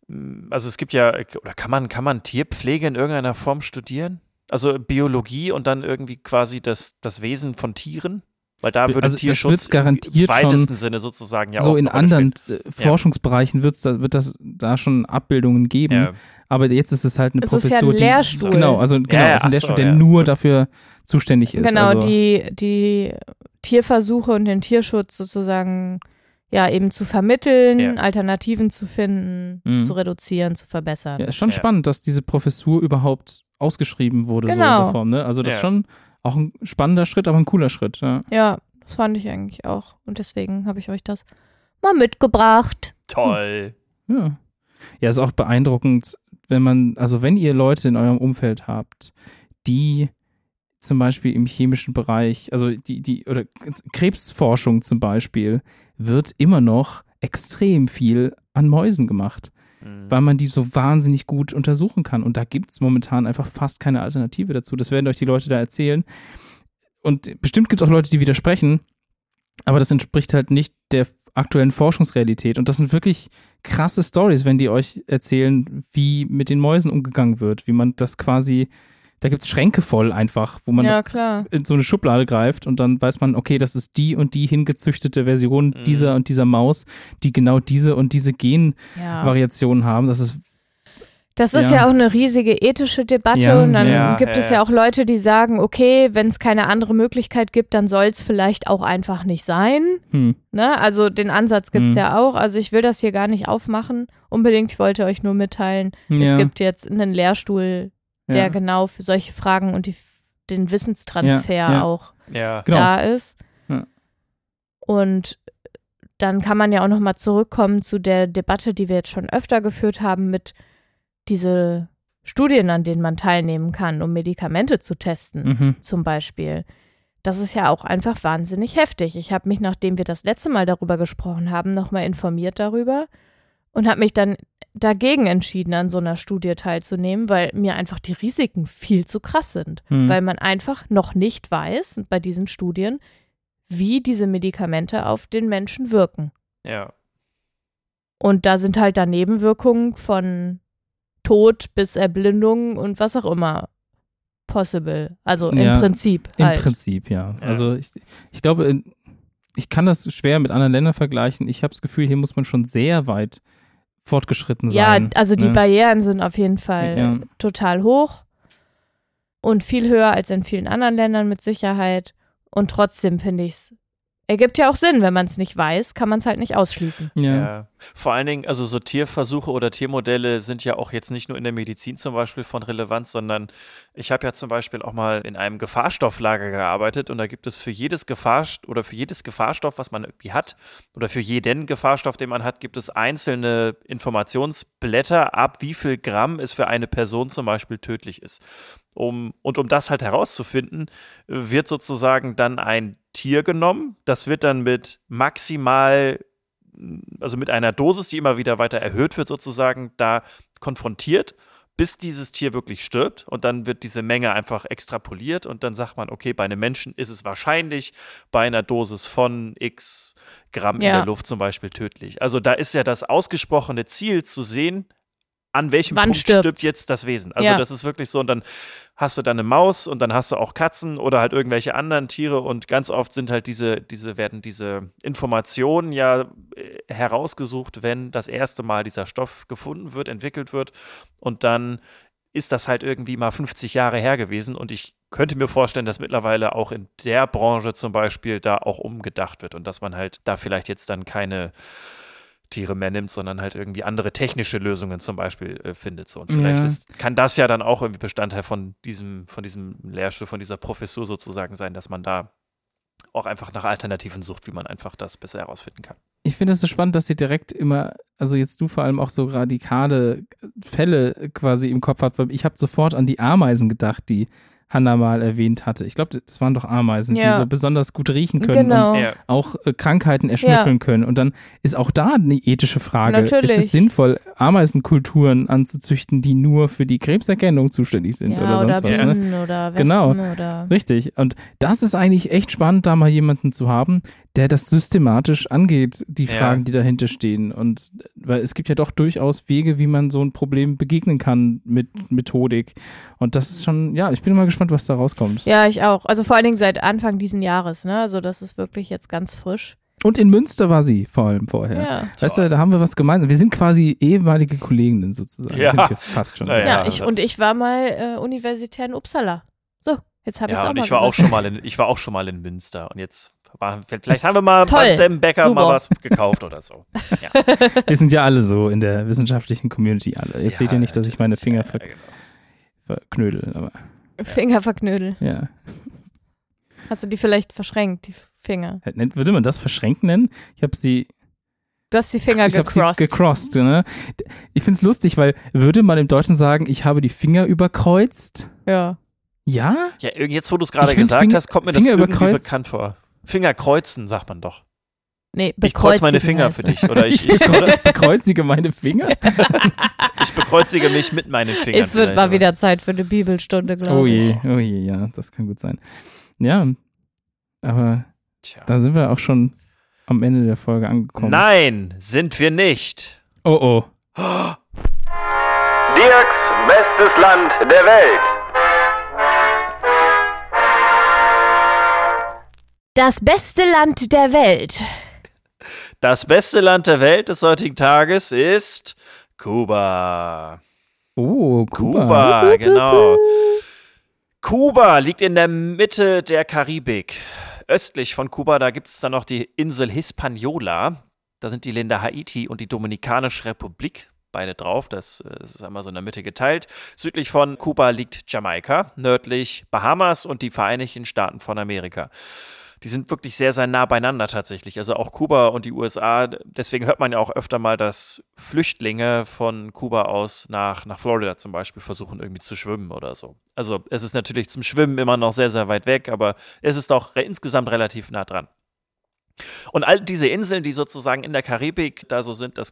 [SPEAKER 1] mh, also es gibt ja, oder kann man, kann man Tierpflege in irgendeiner Form studieren? Also Biologie und dann irgendwie quasi das, das Wesen von Tieren? Weil da würde
[SPEAKER 2] Also
[SPEAKER 1] Tierschutz
[SPEAKER 2] garantiert
[SPEAKER 1] im weitesten Sinne sozusagen ja
[SPEAKER 2] so
[SPEAKER 1] auch
[SPEAKER 2] in
[SPEAKER 1] eine Rolle
[SPEAKER 2] anderen äh, Forschungsbereichen wird's da, wird das da schon Abbildungen geben.
[SPEAKER 1] spielen. Ja.
[SPEAKER 2] Aber jetzt ist es halt eine
[SPEAKER 3] Es ist ja ein
[SPEAKER 2] Professur, die
[SPEAKER 3] Lehrstuhl.
[SPEAKER 2] genau, also genau,
[SPEAKER 1] ja,
[SPEAKER 2] es ist ein
[SPEAKER 1] ach so,
[SPEAKER 2] Lehrstuhl, der
[SPEAKER 1] ja.
[SPEAKER 2] nur dafür zuständig ist.
[SPEAKER 3] Genau,
[SPEAKER 2] also,
[SPEAKER 3] die, die Tierversuche und den Tierschutz sozusagen ja eben zu vermitteln,
[SPEAKER 1] Ja.
[SPEAKER 3] Alternativen zu finden,
[SPEAKER 2] Mhm.
[SPEAKER 3] zu reduzieren, zu verbessern.
[SPEAKER 2] Ja, ist schon
[SPEAKER 1] Ja.
[SPEAKER 2] spannend, dass diese Professur überhaupt ausgeschrieben wurde, so in
[SPEAKER 3] Genau.
[SPEAKER 2] der Form. Ne? Also das
[SPEAKER 1] Ja.
[SPEAKER 2] ist schon auch ein spannender Schritt, aber ein cooler Schritt. Ja.
[SPEAKER 3] Ja, das fand ich eigentlich auch. Und deswegen habe ich euch das mal mitgebracht.
[SPEAKER 1] Toll.
[SPEAKER 2] Ja. Ja, ist auch beeindruckend, wenn man, also wenn ihr Leute in eurem Umfeld habt, die zum Beispiel im chemischen Bereich, also die, die, oder Krebsforschung zum Beispiel, wird immer noch extrem viel an Mäusen gemacht,
[SPEAKER 1] Mhm.
[SPEAKER 2] weil man die so wahnsinnig gut untersuchen kann. Und da gibt es momentan einfach fast keine Alternative dazu. Das werden euch die Leute da erzählen. Und bestimmt gibt es auch Leute, die widersprechen, aber das entspricht halt nicht der aktuellen Forschungsrealität. Und das sind wirklich krasse Stories, wenn die euch erzählen, wie mit den Mäusen umgegangen wird, wie man das quasi, da gibt es Schränke voll einfach, wo man
[SPEAKER 3] ja, klar.
[SPEAKER 2] in so eine Schublade greift und dann weiß man, okay, das ist die und die hingezüchtete Version
[SPEAKER 1] Mhm.
[SPEAKER 2] dieser und dieser Maus, die genau diese und diese
[SPEAKER 3] Ja.
[SPEAKER 2] Genvariationen haben. Das ist
[SPEAKER 3] Das ist
[SPEAKER 2] Ja.
[SPEAKER 3] ja. auch eine riesige ethische Debatte
[SPEAKER 2] Ja,
[SPEAKER 3] und dann
[SPEAKER 1] ja,
[SPEAKER 3] gibt
[SPEAKER 1] ja,
[SPEAKER 3] es ja
[SPEAKER 1] ja.
[SPEAKER 3] auch Leute, die sagen, okay, wenn es keine andere Möglichkeit gibt, dann soll es vielleicht auch einfach nicht sein.
[SPEAKER 2] hm,
[SPEAKER 3] Ne? Also den Ansatz gibt es
[SPEAKER 2] Mhm.
[SPEAKER 3] ja auch. Also ich will das hier gar nicht aufmachen. Unbedingt, ich wollte euch nur mitteilen,
[SPEAKER 2] ja,
[SPEAKER 3] es gibt jetzt einen Lehrstuhl, der
[SPEAKER 2] ja.
[SPEAKER 3] genau für solche Fragen und die, den Wissenstransfer
[SPEAKER 2] Ja, ja.
[SPEAKER 3] auch
[SPEAKER 1] Ja.
[SPEAKER 2] Genau.
[SPEAKER 3] da ist.
[SPEAKER 2] Ja.
[SPEAKER 3] Und dann kann man ja auch nochmal zurückkommen zu der Debatte, die wir jetzt schon öfter geführt haben mit diese Studien, an denen man teilnehmen kann, um Medikamente zu testen,
[SPEAKER 2] Mhm.
[SPEAKER 3] zum Beispiel. Das ist ja auch einfach wahnsinnig heftig. Ich habe mich, nachdem wir das letzte Mal darüber gesprochen haben, nochmal informiert darüber und habe mich dann dagegen entschieden, an so einer Studie teilzunehmen, weil mir einfach die Risiken viel zu krass sind
[SPEAKER 2] Hm.
[SPEAKER 3] weil man einfach noch nicht weiß bei diesen Studien, wie diese Medikamente auf den Menschen wirken.
[SPEAKER 1] Ja.
[SPEAKER 3] Und da sind halt da Nebenwirkungen von Tod bis Erblindung und was auch immer possible. Also
[SPEAKER 2] Ja,
[SPEAKER 3] im Prinzip
[SPEAKER 2] Im
[SPEAKER 3] halt.
[SPEAKER 2] Prinzip, ja.
[SPEAKER 1] Ja.
[SPEAKER 2] Also ich, ich glaube, ich kann das schwer mit anderen Ländern vergleichen. Ich habe das Gefühl, hier muss man schon sehr weit fortgeschritten
[SPEAKER 3] ja,
[SPEAKER 2] sein.
[SPEAKER 3] also die
[SPEAKER 2] ne?
[SPEAKER 3] Barrieren sind auf jeden Fall
[SPEAKER 2] Ja.
[SPEAKER 3] total hoch und viel höher als in vielen anderen Ländern mit Sicherheit. Und trotzdem finde ich es, ergibt ja auch Sinn, wenn man es nicht weiß, kann man es halt nicht ausschließen.
[SPEAKER 2] Ja.
[SPEAKER 1] Ja. Vor allen Dingen, also so Tierversuche oder Tiermodelle sind ja auch jetzt nicht nur in der Medizin zum Beispiel von Relevanz, sondern ich habe ja zum Beispiel auch mal in einem Gefahrstofflager gearbeitet und da gibt es für jedes Gefahrst oder für jedes Gefahrstoff, was man irgendwie hat, oder für jeden Gefahrstoff, den man hat, gibt es einzelne Informationsblätter ab, wie viel Gramm es für eine Person zum Beispiel tödlich ist. Um, und um das halt herauszufinden, wird sozusagen dann ein Tier genommen. Das wird dann mit maximal, also mit einer Dosis, die immer wieder weiter erhöht wird, sozusagen da konfrontiert, bis dieses Tier wirklich stirbt. Und dann wird diese Menge einfach extrapoliert und dann sagt man, okay, bei einem Menschen ist es wahrscheinlich bei einer Dosis von x Gramm in
[SPEAKER 3] Ja.
[SPEAKER 1] der Luft zum Beispiel tödlich. Also da ist ja das ausgesprochene Ziel zu sehen, an welchem
[SPEAKER 3] Wann
[SPEAKER 1] Punkt
[SPEAKER 3] stirbt's?
[SPEAKER 1] stirbt jetzt das Wesen. Also
[SPEAKER 3] Ja.
[SPEAKER 1] das ist wirklich so und dann hast du dann eine Maus und dann hast du auch Katzen oder halt irgendwelche anderen Tiere und ganz oft sind halt diese, diese werden diese Informationen ja äh, herausgesucht, wenn das erste Mal dieser Stoff gefunden wird, entwickelt wird und dann ist das halt irgendwie mal 50 Jahre her gewesen und ich könnte mir vorstellen, dass mittlerweile auch in der Branche zum Beispiel da auch umgedacht wird und dass man halt da vielleicht jetzt dann keine Tiere mehr nimmt, sondern halt irgendwie andere technische Lösungen zum Beispiel äh, findet. So. Und vielleicht
[SPEAKER 2] Ja.
[SPEAKER 1] ist, kann das ja dann auch irgendwie Bestandteil von diesem, von diesem Lehrstuhl, von dieser Professur sozusagen sein, dass man da auch einfach nach Alternativen sucht, wie man einfach das besser herausfinden kann.
[SPEAKER 2] Ich finde es so spannend, dass ihr direkt immer, also jetzt du vor allem auch so radikale Fälle quasi im Kopf habt, weil ich habe sofort an die Ameisen gedacht, die Hannah mal erwähnt hatte. Ich glaube, das waren doch Ameisen, die
[SPEAKER 3] Ja.
[SPEAKER 2] so besonders gut riechen können
[SPEAKER 3] Genau.
[SPEAKER 2] und
[SPEAKER 1] Ja.
[SPEAKER 2] auch äh, Krankheiten erschnüffeln können. Und dann ist auch da eine ethische Frage.
[SPEAKER 3] Natürlich.
[SPEAKER 2] Ist es sinnvoll, Ameisenkulturen anzuzüchten, die nur für die Krebserkennung zuständig sind
[SPEAKER 3] ja,
[SPEAKER 2] oder
[SPEAKER 3] oder,
[SPEAKER 2] sonst was? Ne?
[SPEAKER 3] Bienen oder Wespen
[SPEAKER 2] Genau.
[SPEAKER 3] oder
[SPEAKER 2] Richtig. Und das ist eigentlich echt spannend, da mal jemanden zu haben, der das systematisch angeht, die
[SPEAKER 1] Ja.
[SPEAKER 2] Fragen, die dahinter stehen. Und weil es gibt ja doch durchaus Wege, wie man so ein Problem begegnen kann mit Methodik. Und das ist schon, ja, ich bin mal gespannt, was da rauskommt.
[SPEAKER 3] Ja, ich auch. Also vor allen Dingen seit Anfang diesen Jahres, ne? Also das ist wirklich jetzt ganz frisch.
[SPEAKER 2] Und in Münster war sie vor allem vorher.
[SPEAKER 3] Ja.
[SPEAKER 2] Weißt du, da haben wir was gemeinsam. Wir sind quasi ehemalige Kolleginnen sozusagen.
[SPEAKER 1] Ja.
[SPEAKER 2] Sind wir fast schon.
[SPEAKER 1] Naja.
[SPEAKER 3] Ja,
[SPEAKER 1] Ja,
[SPEAKER 3] ich,
[SPEAKER 1] also-
[SPEAKER 3] und ich war mal äh, universitär in Uppsala. So, jetzt habe ich es
[SPEAKER 1] Ja,
[SPEAKER 3] auch
[SPEAKER 1] und
[SPEAKER 3] mal
[SPEAKER 1] ich war auch
[SPEAKER 3] gesagt.
[SPEAKER 1] schon mal in, ich war auch schon mal in Münster und jetzt vielleicht haben wir mal
[SPEAKER 3] Toll.
[SPEAKER 1] beim selben Bäcker
[SPEAKER 3] Super.
[SPEAKER 1] mal was gekauft oder so. Ja.
[SPEAKER 2] Wir sind ja alle so in der wissenschaftlichen Community alle. Jetzt
[SPEAKER 1] Ja,
[SPEAKER 2] seht ihr nicht, dass ich meine Finger ver
[SPEAKER 1] Ja, genau.
[SPEAKER 2] verknödel, aber
[SPEAKER 3] Finger verknödel.
[SPEAKER 2] ja.
[SPEAKER 3] Hast du die vielleicht verschränkt, die Finger?
[SPEAKER 2] Würde man das verschränkt nennen? Ich habe sie.
[SPEAKER 3] Du hast die Finger
[SPEAKER 2] ich habe sie
[SPEAKER 3] gecrossed.
[SPEAKER 2] gecrossed. Ne? Ich finde es lustig, weil würde man im Deutschen sagen, ich habe die Finger überkreuzt?
[SPEAKER 3] ja.
[SPEAKER 2] Ja?
[SPEAKER 1] Ja, jetzt, wo du es gerade gesagt
[SPEAKER 2] Finger-
[SPEAKER 1] hast, kommt mir
[SPEAKER 2] Finger
[SPEAKER 1] das irgendwie bekannt vor. Finger kreuzen, sagt man doch.
[SPEAKER 3] Nee,
[SPEAKER 1] Ich kreuz meine Finger
[SPEAKER 3] heißt
[SPEAKER 1] für dich. Oder ich,
[SPEAKER 2] Ich,
[SPEAKER 1] oder
[SPEAKER 2] ich bekreuzige meine Finger?
[SPEAKER 1] ich bekreuzige mich mit meinen Fingern.
[SPEAKER 3] Es wird mal
[SPEAKER 1] aber-
[SPEAKER 3] wieder Zeit für eine Bibelstunde, glaube
[SPEAKER 2] Oh
[SPEAKER 3] ich.
[SPEAKER 2] je, oh je, ja, das kann gut sein. Ja, aber
[SPEAKER 1] Tja.
[SPEAKER 2] da sind wir auch schon am Ende der Folge angekommen.
[SPEAKER 1] Nein, sind wir nicht.
[SPEAKER 2] Oh oh.
[SPEAKER 4] Dirks bestes Land der Welt.
[SPEAKER 3] Das beste Land der Welt.
[SPEAKER 1] Das beste Land der Welt des heutigen Tages ist Kuba.
[SPEAKER 2] Oh, Kuba.
[SPEAKER 1] Kuba, genau. Kuba liegt in der Mitte der Karibik. Östlich von Kuba, da gibt es dann noch die Insel Hispaniola. Da sind die Länder Haiti und die Dominikanische Republik beide drauf. Das äh, ist einmal so in der Mitte geteilt. Südlich von Kuba liegt Jamaika, nördlich Bahamas und die Vereinigten Staaten von Amerika. Die sind wirklich sehr, sehr nah beieinander tatsächlich. Also auch Kuba und die USA. Deswegen hört man ja auch öfter mal, dass Flüchtlinge von Kuba aus nach, nach Florida zum Beispiel versuchen, irgendwie zu schwimmen oder so. Also es ist natürlich zum Schwimmen immer noch sehr, sehr weit weg, aber es ist re- insgesamt relativ nah dran. Und all diese Inseln, die sozusagen in der Karibik da so sind, das,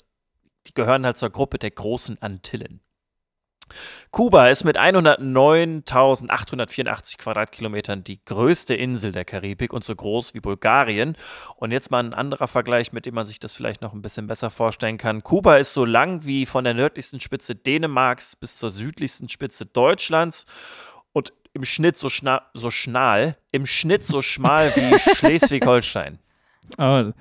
[SPEAKER 1] die gehören halt zur Gruppe der großen Antillen. Kuba ist mit 109.884 Quadratkilometern die größte Insel der Karibik und so groß wie Bulgarien. Und jetzt mal ein anderer Vergleich, mit dem man sich das vielleicht noch ein bisschen besser vorstellen kann. Kuba ist so lang wie von der nördlichsten Spitze Dänemarks bis zur südlichsten Spitze Deutschlands und im Schnitt so, schna so schnal, im Schnitt so schmal wie Schleswig-Holstein.
[SPEAKER 2] Oh,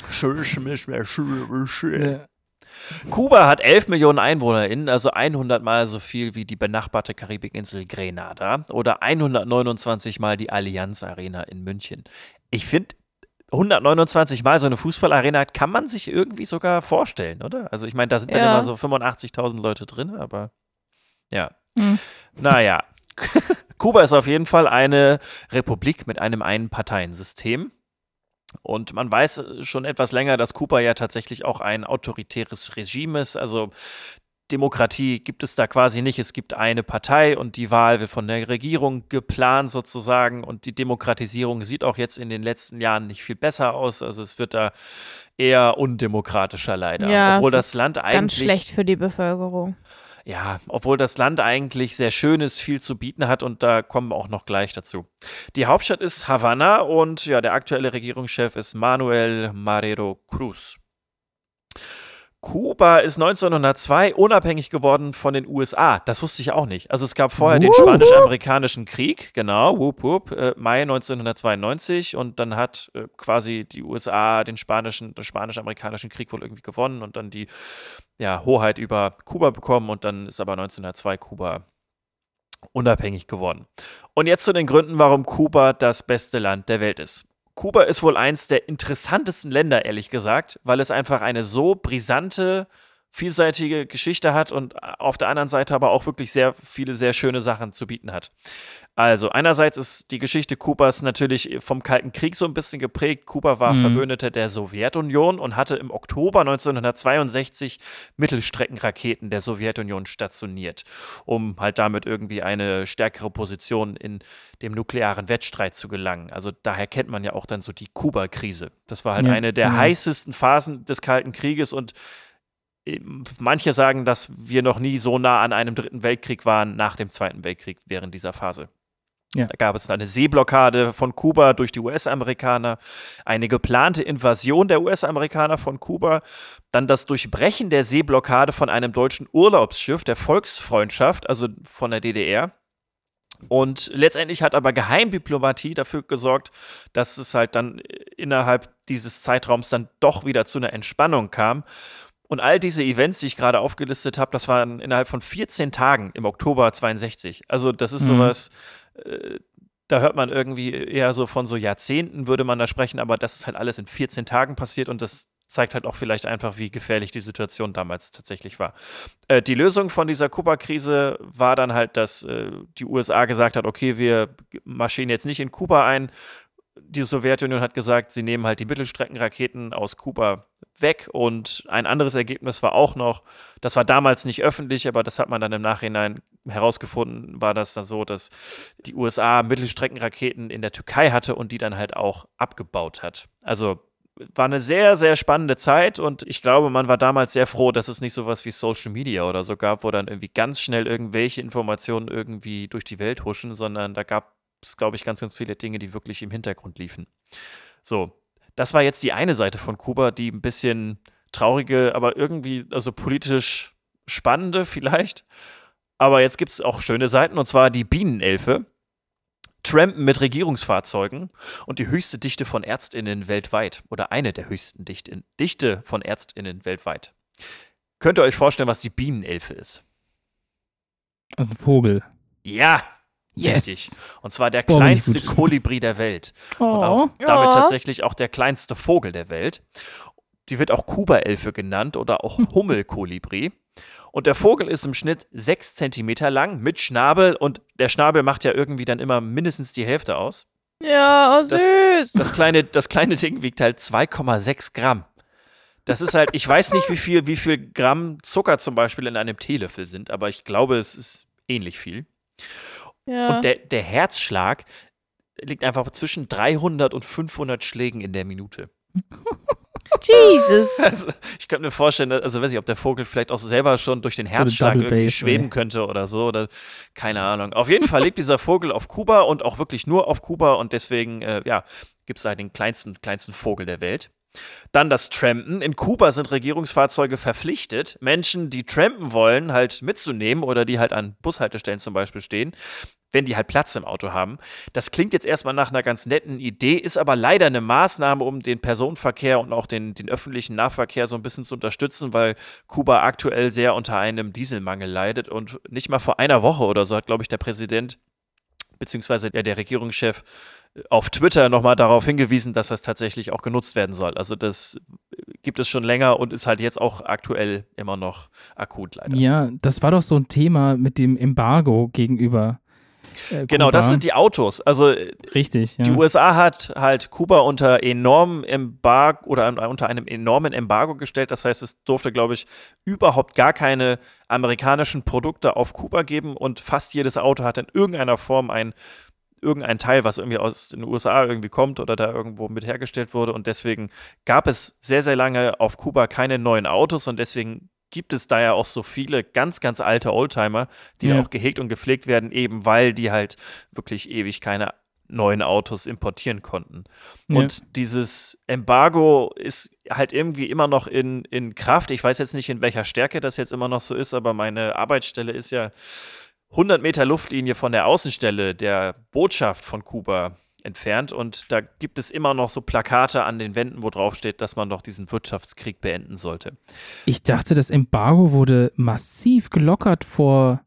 [SPEAKER 1] Kuba hat 11 Millionen EinwohnerInnen, also 100 Mal so viel wie die benachbarte Karibikinsel Grenada oder 129 Mal die Allianz Arena in München. Ich finde, 129 Mal so eine Fußballarena kann man sich irgendwie sogar vorstellen, oder? Also ich meine, da sind dann
[SPEAKER 3] Ja.
[SPEAKER 1] immer so 85.000 Leute drin, aber ja.
[SPEAKER 3] Hm.
[SPEAKER 1] Naja. Kuba ist auf jeden Fall eine Republik mit einem Einparteiensystem. Und man weiß schon etwas länger, dass Kuba ja tatsächlich auch ein autoritäres Regime ist. Also Demokratie gibt es da quasi nicht. Es gibt eine Partei und die Wahl wird von der Regierung geplant sozusagen. Und die Demokratisierung sieht auch jetzt in den letzten Jahren nicht viel besser aus. Also es wird da eher undemokratischer leider.
[SPEAKER 3] Ja,
[SPEAKER 1] Obwohl das
[SPEAKER 3] ist
[SPEAKER 1] Land eigentlich
[SPEAKER 3] Ganz schlecht für die Bevölkerung.
[SPEAKER 1] Ja, obwohl das Land eigentlich sehr schön ist, viel zu bieten hat und da kommen wir auch noch gleich dazu. Die Hauptstadt ist Havanna und ja, der aktuelle Regierungschef ist Manuel Marrero Cruz. Kuba ist 1902 unabhängig geworden von den USA. Das wusste ich auch nicht. Also es gab vorher den Spanisch-Amerikanischen Krieg, genau, wup, wup, äh, Mai 1992 und dann hat äh, quasi die USA den spanischen, den Spanisch-Amerikanischen Krieg wohl irgendwie gewonnen und dann die ja, Hoheit über Kuba bekommen und dann ist aber 1902 Kuba unabhängig geworden. Und jetzt zu den Gründen, warum Kuba das beste Land der Welt ist. Kuba ist wohl eins der interessantesten Länder, ehrlich gesagt, weil es einfach eine so brisante, vielseitige Geschichte hat und auf der anderen Seite aber auch wirklich sehr viele sehr schöne Sachen zu bieten hat. Also einerseits ist die Geschichte Kubas natürlich vom Kalten Krieg so ein bisschen geprägt. Kuba war
[SPEAKER 2] Mhm.
[SPEAKER 1] Verbündeter der Sowjetunion und hatte im Oktober 1962 Mittelstreckenraketen der Sowjetunion stationiert, um halt damit irgendwie eine stärkere Position in dem nuklearen Wettstreit zu gelangen. Also daher kennt man ja auch dann so die Kuba-Krise. Das war halt
[SPEAKER 2] Ja,
[SPEAKER 1] eine der
[SPEAKER 2] genau.
[SPEAKER 1] heißesten Phasen des Kalten Krieges und äh, manche sagen, dass wir noch nie so nah an einem dritten Weltkrieg waren nach dem Zweiten Weltkrieg während dieser Phase.
[SPEAKER 2] Ja.
[SPEAKER 1] Da gab es eine Seeblockade von Kuba durch die US-Amerikaner, eine geplante Invasion der US-Amerikaner von Kuba, dann das Durchbrechen der Seeblockade von einem deutschen Urlaubsschiff der Volksfreundschaft, also von der DDR. Und letztendlich hat aber Geheimdiplomatie dafür gesorgt, dass es halt dann innerhalb dieses Zeitraums dann doch wieder zu einer Entspannung kam. Und all diese Events, die ich gerade aufgelistet habe, das waren innerhalb von 14 Tagen im Oktober 62. Also das ist
[SPEAKER 2] Mhm.
[SPEAKER 1] sowas, da hört man irgendwie eher so von so Jahrzehnten, würde man da sprechen, aber das ist halt alles in 14 Tagen passiert und das zeigt halt auch vielleicht einfach, wie gefährlich die Situation damals tatsächlich war. Äh, die Lösung von dieser Kuba-Krise war dann halt, dass äh, die USA gesagt hat, okay, wir marschieren jetzt nicht in Kuba ein. Die Sowjetunion hat gesagt, sie nehmen halt die Mittelstreckenraketen aus Kuba weg. Und ein anderes Ergebnis war auch noch, das war damals nicht öffentlich, aber das hat man dann im Nachhinein herausgefunden, war das dann so, dass die USA Mittelstreckenraketen in der Türkei hatte und die dann halt auch abgebaut hat. Also war eine sehr, sehr spannende Zeit und ich glaube, man war damals sehr froh, dass es nicht so was wie Social Media oder so gab, wo dann irgendwie ganz schnell irgendwelche Informationen irgendwie durch die Welt huschen, sondern da gab es, glaube ich, ganz, ganz viele Dinge, die wirklich im Hintergrund liefen. So, das war jetzt die eine Seite von Kuba, die ein bisschen traurige, aber irgendwie, also politisch spannende vielleicht. Aber jetzt gibt es auch schöne Seiten, und zwar die Bienenelfe. Trampen mit Regierungsfahrzeugen und die höchste Dichte von ÄrztInnen weltweit oder eine der höchsten Dichte, Dichte von ÄrztInnen weltweit. Könnt ihr euch vorstellen, was die Bienenelfe ist?
[SPEAKER 2] Also ein Vogel.
[SPEAKER 1] Ja,
[SPEAKER 2] Yes.
[SPEAKER 1] richtig. Und zwar der
[SPEAKER 2] Boah,
[SPEAKER 1] kleinste. Kolibri der Welt. Und
[SPEAKER 2] Oh.
[SPEAKER 1] auch damit
[SPEAKER 3] Ja.
[SPEAKER 1] tatsächlich auch der kleinste Vogel der Welt. Die wird auch Kuba-Elfe genannt oder auch Hummelkolibri. Und der Vogel ist im Schnitt sechs Zentimeter lang mit Schnabel und der Schnabel macht ja irgendwie dann immer mindestens die Hälfte aus.
[SPEAKER 3] Ja, oh,
[SPEAKER 1] Das-
[SPEAKER 3] süß.
[SPEAKER 1] Das kleine, das kleine Ding wiegt halt 2,6 Gramm. Das ist halt, ich weiß nicht, wie viel, wie viel Gramm Zucker zum Beispiel in einem Teelöffel sind, aber ich glaube, es ist ähnlich viel.
[SPEAKER 3] Ja.
[SPEAKER 1] Und der, der Herzschlag liegt einfach zwischen 300 und 500 Schlägen in der Minute.
[SPEAKER 3] Jesus.
[SPEAKER 1] Also, ich könnte mir vorstellen, also weiß ich, ob der Vogel vielleicht auch selber schon durch den Herzschlag irgendwie schweben könnte oder so oder keine Ahnung. Auf jeden Fall lebt dieser Vogel auf Kuba und auch wirklich nur auf Kuba und deswegen, äh, ja, gibt es halt den kleinsten, kleinsten Vogel der Welt. Dann das Trampen. In Kuba sind Regierungsfahrzeuge verpflichtet, Menschen, die trampen wollen, halt mitzunehmen oder die halt an Bushaltestellen zum Beispiel stehen, wenn die halt Platz im Auto haben. Das klingt jetzt erstmal nach einer ganz netten Idee, ist aber leider eine Maßnahme, um den Personenverkehr und auch den, den öffentlichen Nahverkehr so ein bisschen zu unterstützen, weil Kuba aktuell sehr unter einem Dieselmangel leidet und nicht mal vor einer Woche oder so hat, glaube ich, der Präsident beziehungsweise ja, der Regierungschef auf Twitter nochmal darauf hingewiesen, dass das tatsächlich auch genutzt werden soll. Also das gibt es schon länger und ist halt jetzt auch aktuell immer noch akut leider.
[SPEAKER 2] Ja, das war doch so ein Thema mit dem Embargo gegenüber. Äh,
[SPEAKER 1] Genau, das sind die Autos. Also äh,
[SPEAKER 2] Richtig, ja.
[SPEAKER 1] Die USA hat halt Kuba unter enormem Embargo oder un- unter einem enormen Embargo gestellt. Das heißt, es durfte, glaube ich, überhaupt gar keine amerikanischen Produkte auf Kuba geben und fast jedes Auto hat in irgendeiner Form ein irgendein Teil, was irgendwie aus den USA irgendwie kommt oder da irgendwo mit hergestellt wurde. Und deswegen gab es sehr, sehr lange auf Kuba keine neuen Autos und deswegen gibt es da ja auch so viele ganz, ganz alte Oldtimer, die
[SPEAKER 2] Ja.
[SPEAKER 1] auch gehegt und gepflegt werden, eben weil die halt wirklich ewig keine neuen Autos importieren konnten.
[SPEAKER 2] Ja.
[SPEAKER 1] Und dieses Embargo ist halt irgendwie immer noch in, in Kraft. Ich weiß jetzt nicht, in welcher Stärke das jetzt immer noch so ist, aber meine Arbeitsstelle ist ja 100 Meter Luftlinie von der Außenstelle der Botschaft von Kuba entfernt. Und da gibt es immer noch so Plakate an den Wänden, wo drauf steht, dass man doch diesen Wirtschaftskrieg beenden sollte.
[SPEAKER 2] Ich dachte, das Embargo wurde massiv gelockert vor.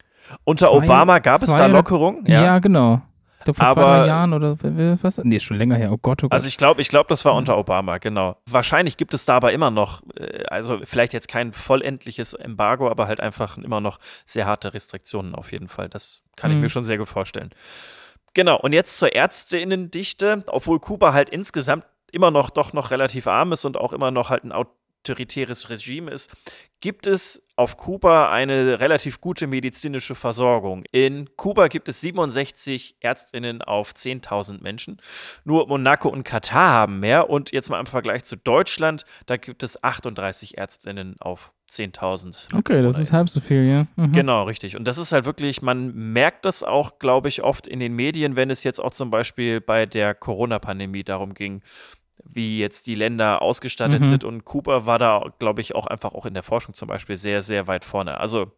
[SPEAKER 1] Unter
[SPEAKER 2] Zwei-
[SPEAKER 1] Obama gab es
[SPEAKER 2] zwei
[SPEAKER 1] da Lockerungen.
[SPEAKER 2] Ja, genau. Ich glaube, vor zwei,
[SPEAKER 1] Aber-
[SPEAKER 2] drei Jahren oder was? Nee, schon länger her. Oh Gott, oh Gott.
[SPEAKER 1] Also ich glaube, ich glaube, das war unter Obama, genau. Wahrscheinlich gibt es da aber immer noch, äh, also vielleicht jetzt kein vollendliches Embargo, aber halt einfach immer noch sehr harte Restriktionen auf jeden Fall. Das kann ich
[SPEAKER 2] Mhm.
[SPEAKER 1] mir schon sehr gut vorstellen. Genau, und jetzt zur Ärztinnendichte, obwohl Kuba halt insgesamt immer noch doch noch relativ arm ist und auch immer noch halt ein autoritäres Regime ist, gibt es auf Kuba eine relativ gute medizinische Versorgung. In Kuba gibt es 67 Ärztinnen auf 10.000 Menschen. Nur Monaco und Katar haben mehr. Und jetzt mal im Vergleich zu Deutschland, da gibt es 38 Ärztinnen auf 10.000.
[SPEAKER 2] okay, das ist halb so viel, ja. Mhm.
[SPEAKER 1] Genau, richtig. Und das ist halt wirklich, man merkt das auch, glaube ich, oft in den Medien, wenn es jetzt auch zum Beispiel bei der Corona-Pandemie darum ging, wie jetzt die Länder ausgestattet
[SPEAKER 2] Mhm.
[SPEAKER 1] sind. Und Kuba war da, glaube ich, auch einfach auch in der Forschung zum Beispiel sehr, sehr weit vorne. Also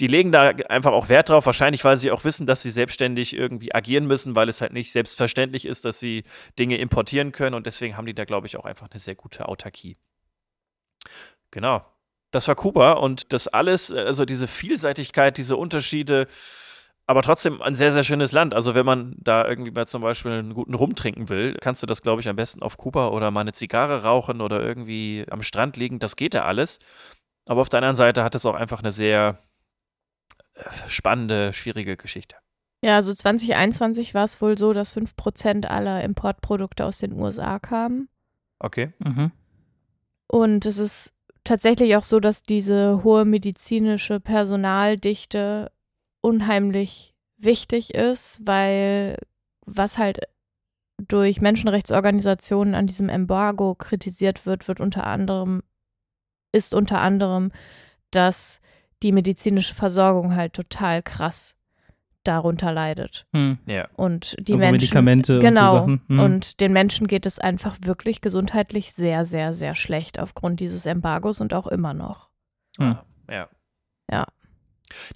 [SPEAKER 1] die legen da einfach auch Wert drauf, wahrscheinlich, weil sie auch wissen, dass sie selbstständig irgendwie agieren müssen, weil es halt nicht selbstverständlich ist, dass sie Dinge importieren können. Und deswegen haben die da, glaube ich, auch einfach eine sehr gute Autarkie. Genau. Das war Kuba und das alles, also diese Vielseitigkeit, diese Unterschiede, aber trotzdem ein sehr, sehr schönes Land. Also wenn man da irgendwie mal zum Beispiel einen guten Rum trinken will, kannst du das, glaube ich, am besten auf Kuba oder mal eine Zigarre rauchen oder irgendwie am Strand liegen. Das geht ja alles. Aber auf der anderen Seite hat es auch einfach eine sehr äh, spannende, schwierige Geschichte.
[SPEAKER 3] Ja, also 2021 war es wohl so, dass 5% aller Importprodukte aus den USA kamen.
[SPEAKER 1] Okay.
[SPEAKER 2] Mhm.
[SPEAKER 3] Und es ist tatsächlich auch so, dass diese hohe medizinische Personaldichte unheimlich wichtig ist, weil was halt durch Menschenrechtsorganisationen an diesem Embargo kritisiert wird, wird unter anderem, ist unter anderem, dass die medizinische Versorgung halt total krass darunter leidet.
[SPEAKER 2] Hm.
[SPEAKER 1] Ja.
[SPEAKER 3] Und die
[SPEAKER 2] also
[SPEAKER 3] Menschen.
[SPEAKER 2] Medikamente
[SPEAKER 3] genau.
[SPEAKER 2] und so Sachen. Hm.
[SPEAKER 3] Und den Menschen geht es einfach wirklich gesundheitlich sehr, sehr, sehr schlecht aufgrund dieses Embargos und auch immer noch.
[SPEAKER 2] Hm.
[SPEAKER 1] Ja.
[SPEAKER 3] Ja.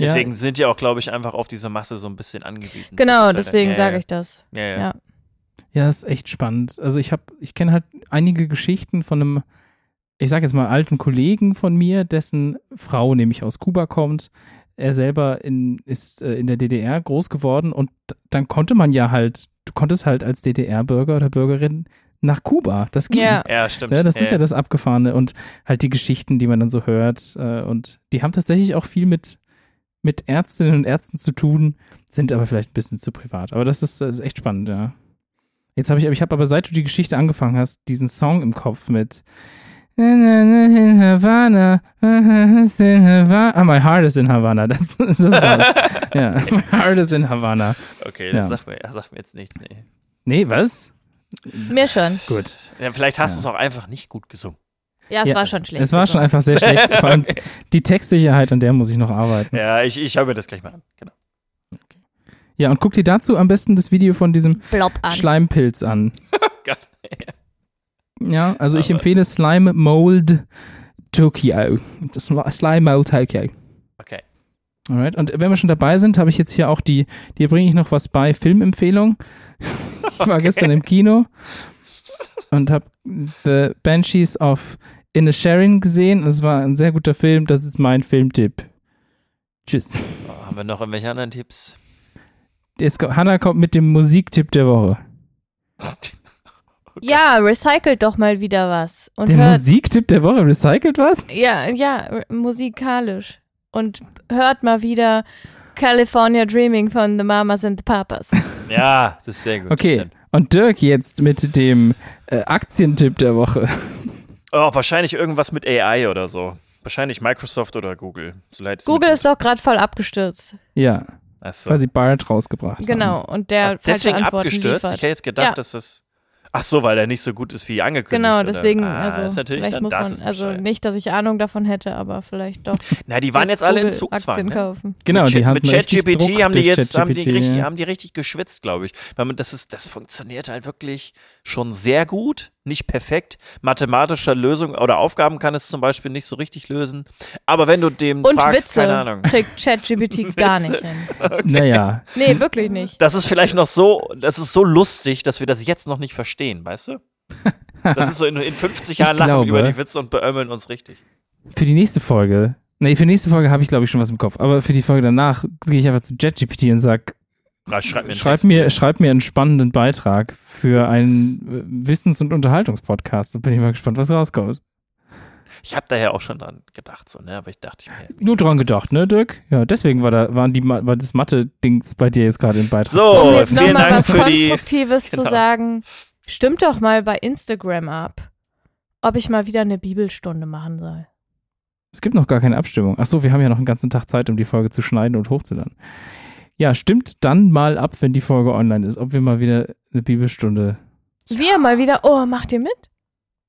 [SPEAKER 1] Deswegen sind die auch, glaube ich, einfach auf diese Masse so ein bisschen angewiesen.
[SPEAKER 3] Genau,
[SPEAKER 1] halt-
[SPEAKER 3] deswegen
[SPEAKER 1] ja,
[SPEAKER 3] sage
[SPEAKER 1] ja.
[SPEAKER 3] ich das.
[SPEAKER 1] Ja, ja.
[SPEAKER 3] Ja.
[SPEAKER 2] Ja, ist echt spannend. Also ich habe, ich kenne halt einige Geschichten von einem, ich sage jetzt mal alten Kollegen von mir, dessen Frau nämlich aus Kuba kommt. Er selber in, ist äh, in der DDR groß geworden und dann konnte man ja halt, du konntest halt als DDR-Bürger oder Bürgerin nach Kuba. Das ging.
[SPEAKER 3] Ja.
[SPEAKER 1] Ja, stimmt.
[SPEAKER 2] Ja, das ist ja das Abgefahrene und halt die Geschichten, die man dann so hört. Äh, und die haben tatsächlich auch viel mit, mit Ärztinnen und Ärzten zu tun, sind aber vielleicht ein bisschen zu privat. Aber das ist, das ist echt spannend, ja. Jetzt habe ich, ich habe aber seit du die Geschichte angefangen hast, diesen Song im Kopf mit in Havana, in Havana. Ah, my heart is in Havana. Das, das war's. ja, my heart is in Havana.
[SPEAKER 1] Okay, das
[SPEAKER 2] Ja.
[SPEAKER 1] sagt, mir, sagt mir jetzt nichts. Nee.
[SPEAKER 2] Nee, was?
[SPEAKER 3] Mir schon.
[SPEAKER 2] Gut.
[SPEAKER 1] Ja, vielleicht hast
[SPEAKER 2] Ja.
[SPEAKER 1] du es auch einfach nicht gut gesungen.
[SPEAKER 3] Ja, es
[SPEAKER 2] Ja,
[SPEAKER 3] war schon schlecht.
[SPEAKER 2] Es war schon
[SPEAKER 3] gesungen.
[SPEAKER 2] einfach sehr schlecht. Vor allem die Textsicherheit, an der muss ich noch arbeiten.
[SPEAKER 1] Ja, ich, ich höre mir das gleich mal an. Genau.
[SPEAKER 2] Ja, und guck dir dazu am besten das Video von diesem
[SPEAKER 3] Blob an.
[SPEAKER 2] Schleimpilz an.
[SPEAKER 1] Oh Gott.
[SPEAKER 2] Ja, also ich empfehle Slime Mold Tokyo. Das Sli- Slime Mold Tokyo.
[SPEAKER 1] Okay.
[SPEAKER 2] Alright. Und wenn wir schon dabei sind, habe ich jetzt hier auch die, dir bringe ich noch was bei, Filmempfehlung. ich war gestern im Kino und habe The Banshees of Inisherin gesehen. Es war ein sehr guter Film. Das ist mein Filmtipp. Tschüss.
[SPEAKER 1] Oh, haben wir noch irgendwelche anderen Tipps?
[SPEAKER 2] Jetzt, ko- Hannah kommt mit dem Musiktipp der Woche.
[SPEAKER 3] Ja, recycelt doch mal wieder was. Und
[SPEAKER 2] Der
[SPEAKER 3] hört.
[SPEAKER 2] Musiktipp der Woche recycelt was?
[SPEAKER 3] Ja, ja, musikalisch. Und hört mal wieder California Dreaming von The Mamas and the Papas.
[SPEAKER 1] Ja, das ist sehr gut.
[SPEAKER 2] Okay.
[SPEAKER 1] stimmt.
[SPEAKER 2] Und Dirk jetzt mit dem äh, Aktientipp der Woche.
[SPEAKER 1] Oh, wahrscheinlich irgendwas mit AI oder so. Wahrscheinlich Microsoft oder Google. So
[SPEAKER 3] Google ist doch gerade voll abgestürzt.
[SPEAKER 2] Ja,
[SPEAKER 1] Ach so.
[SPEAKER 2] weil sie Bart rausgebracht haben.
[SPEAKER 3] Genau. Und der
[SPEAKER 1] Ah,
[SPEAKER 3] falsche
[SPEAKER 1] Deswegen
[SPEAKER 3] Antworten
[SPEAKER 1] abgestürzt.
[SPEAKER 3] liefert.
[SPEAKER 1] Ich hätte jetzt gedacht,
[SPEAKER 3] Ja.
[SPEAKER 1] dass das. Ach so, weil der nicht so gut ist wie angekündigt.
[SPEAKER 3] Genau, deswegen,
[SPEAKER 1] ah,
[SPEAKER 3] also
[SPEAKER 1] ist natürlich
[SPEAKER 3] vielleicht
[SPEAKER 1] dann,
[SPEAKER 3] muss
[SPEAKER 1] das
[SPEAKER 3] man,
[SPEAKER 1] ist
[SPEAKER 3] also nicht, dass ich Ahnung davon hätte, aber vielleicht doch.
[SPEAKER 1] Na, die waren jetzt alle in Zugzwang.
[SPEAKER 3] Aktien
[SPEAKER 1] Ne?
[SPEAKER 3] kaufen.
[SPEAKER 2] Genau,
[SPEAKER 1] mit,
[SPEAKER 2] die
[SPEAKER 1] Chat-
[SPEAKER 2] haben
[SPEAKER 1] mit ChatGPT haben die jetzt haben die, richtig,
[SPEAKER 2] ja.
[SPEAKER 1] haben die richtig geschwitzt, glaube ich. Weil man, das ist, das funktioniert halt wirklich schon sehr gut, nicht perfekt. Mathematische Lösung oder Aufgaben kann es zum Beispiel nicht so richtig lösen. Aber wenn du dem
[SPEAKER 3] Und
[SPEAKER 1] fragst, keine
[SPEAKER 3] Witze
[SPEAKER 1] Ahnung.
[SPEAKER 3] kriegt ChatGPT gar nicht hin.
[SPEAKER 2] Naja,
[SPEAKER 3] Nee, wirklich nicht.
[SPEAKER 1] Das ist vielleicht noch so, das ist so lustig, dass wir das jetzt noch nicht verstehen, weißt du? Das ist so in, in 50 Jahren lachen wir
[SPEAKER 2] glaube-
[SPEAKER 1] über die Witze und beömmeln uns richtig.
[SPEAKER 2] für die nächste Folge. Nee, für die nächste Folge habe ich, glaube ich, schon was im Kopf. Aber für die Folge danach gehe ich einfach zu ChatGPT und sag,
[SPEAKER 1] Schreib mir, einen
[SPEAKER 2] schreib
[SPEAKER 1] Text.
[SPEAKER 2] mir, schreib mir einen spannenden Beitrag für einen äh, Wissens- und Unterhaltungspodcast. Da bin ich mal gespannt, was rauskommt.
[SPEAKER 1] Ich habe daher auch schon dran gedacht, so, ne? Aber ich dachte, ich mir.
[SPEAKER 2] Nur dran gedacht, ne, Dirk? Ja, deswegen war da, waren die, war das Mathe-Dings bei dir jetzt gerade im Beitrag.
[SPEAKER 1] So,
[SPEAKER 3] um jetzt nochmal was
[SPEAKER 1] für die-
[SPEAKER 3] Konstruktives
[SPEAKER 1] Genau.
[SPEAKER 3] zu sagen, stimmt doch mal bei Instagram ab, ob ich mal wieder eine Bibelstunde machen soll.
[SPEAKER 2] Es gibt noch gar keine Abstimmung. Ach so, wir haben ja noch einen ganzen Tag Zeit, um die Folge zu schneiden und hochzuladen. Ja, stimmt dann mal ab, wenn die Folge online ist, ob wir mal wieder eine Bibelstunde.
[SPEAKER 3] Wir mal wieder, oh, macht ihr mit?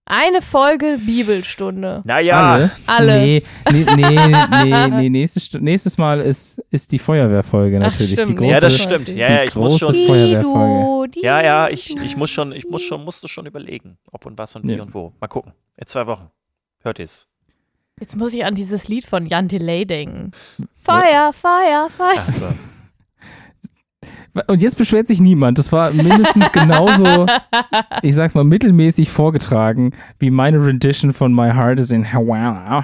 [SPEAKER 3] Eine Folge Bibelstunde.
[SPEAKER 1] Naja,
[SPEAKER 2] Alle?
[SPEAKER 3] Alle.
[SPEAKER 2] Nee, nee, nee, nee, nee nächstes, nächstes Mal ist, ist die Feuerwehrfolge
[SPEAKER 3] Ach,
[SPEAKER 2] natürlich. die
[SPEAKER 3] stimmt.
[SPEAKER 2] große,
[SPEAKER 1] ja, das stimmt.
[SPEAKER 3] die
[SPEAKER 1] Ja, ja, ich muss schon.
[SPEAKER 2] Feuerwehrfolge.
[SPEAKER 1] Ja, ja, ich, ich muss schon, ich muss schon, musste schon überlegen, ob und was und wie
[SPEAKER 2] Ja.
[SPEAKER 1] und wo. Mal gucken. In zwei Wochen. Hört ihr's.
[SPEAKER 3] Jetzt muss ich an dieses Lied von Jan Delay denken. Feuer, Feuer, Feuer.
[SPEAKER 1] Ach so.
[SPEAKER 2] Und jetzt beschwert sich niemand. Das war mindestens genauso, ich sag mal, mittelmäßig vorgetragen wie meine Rendition von My Heart is in Hawaii.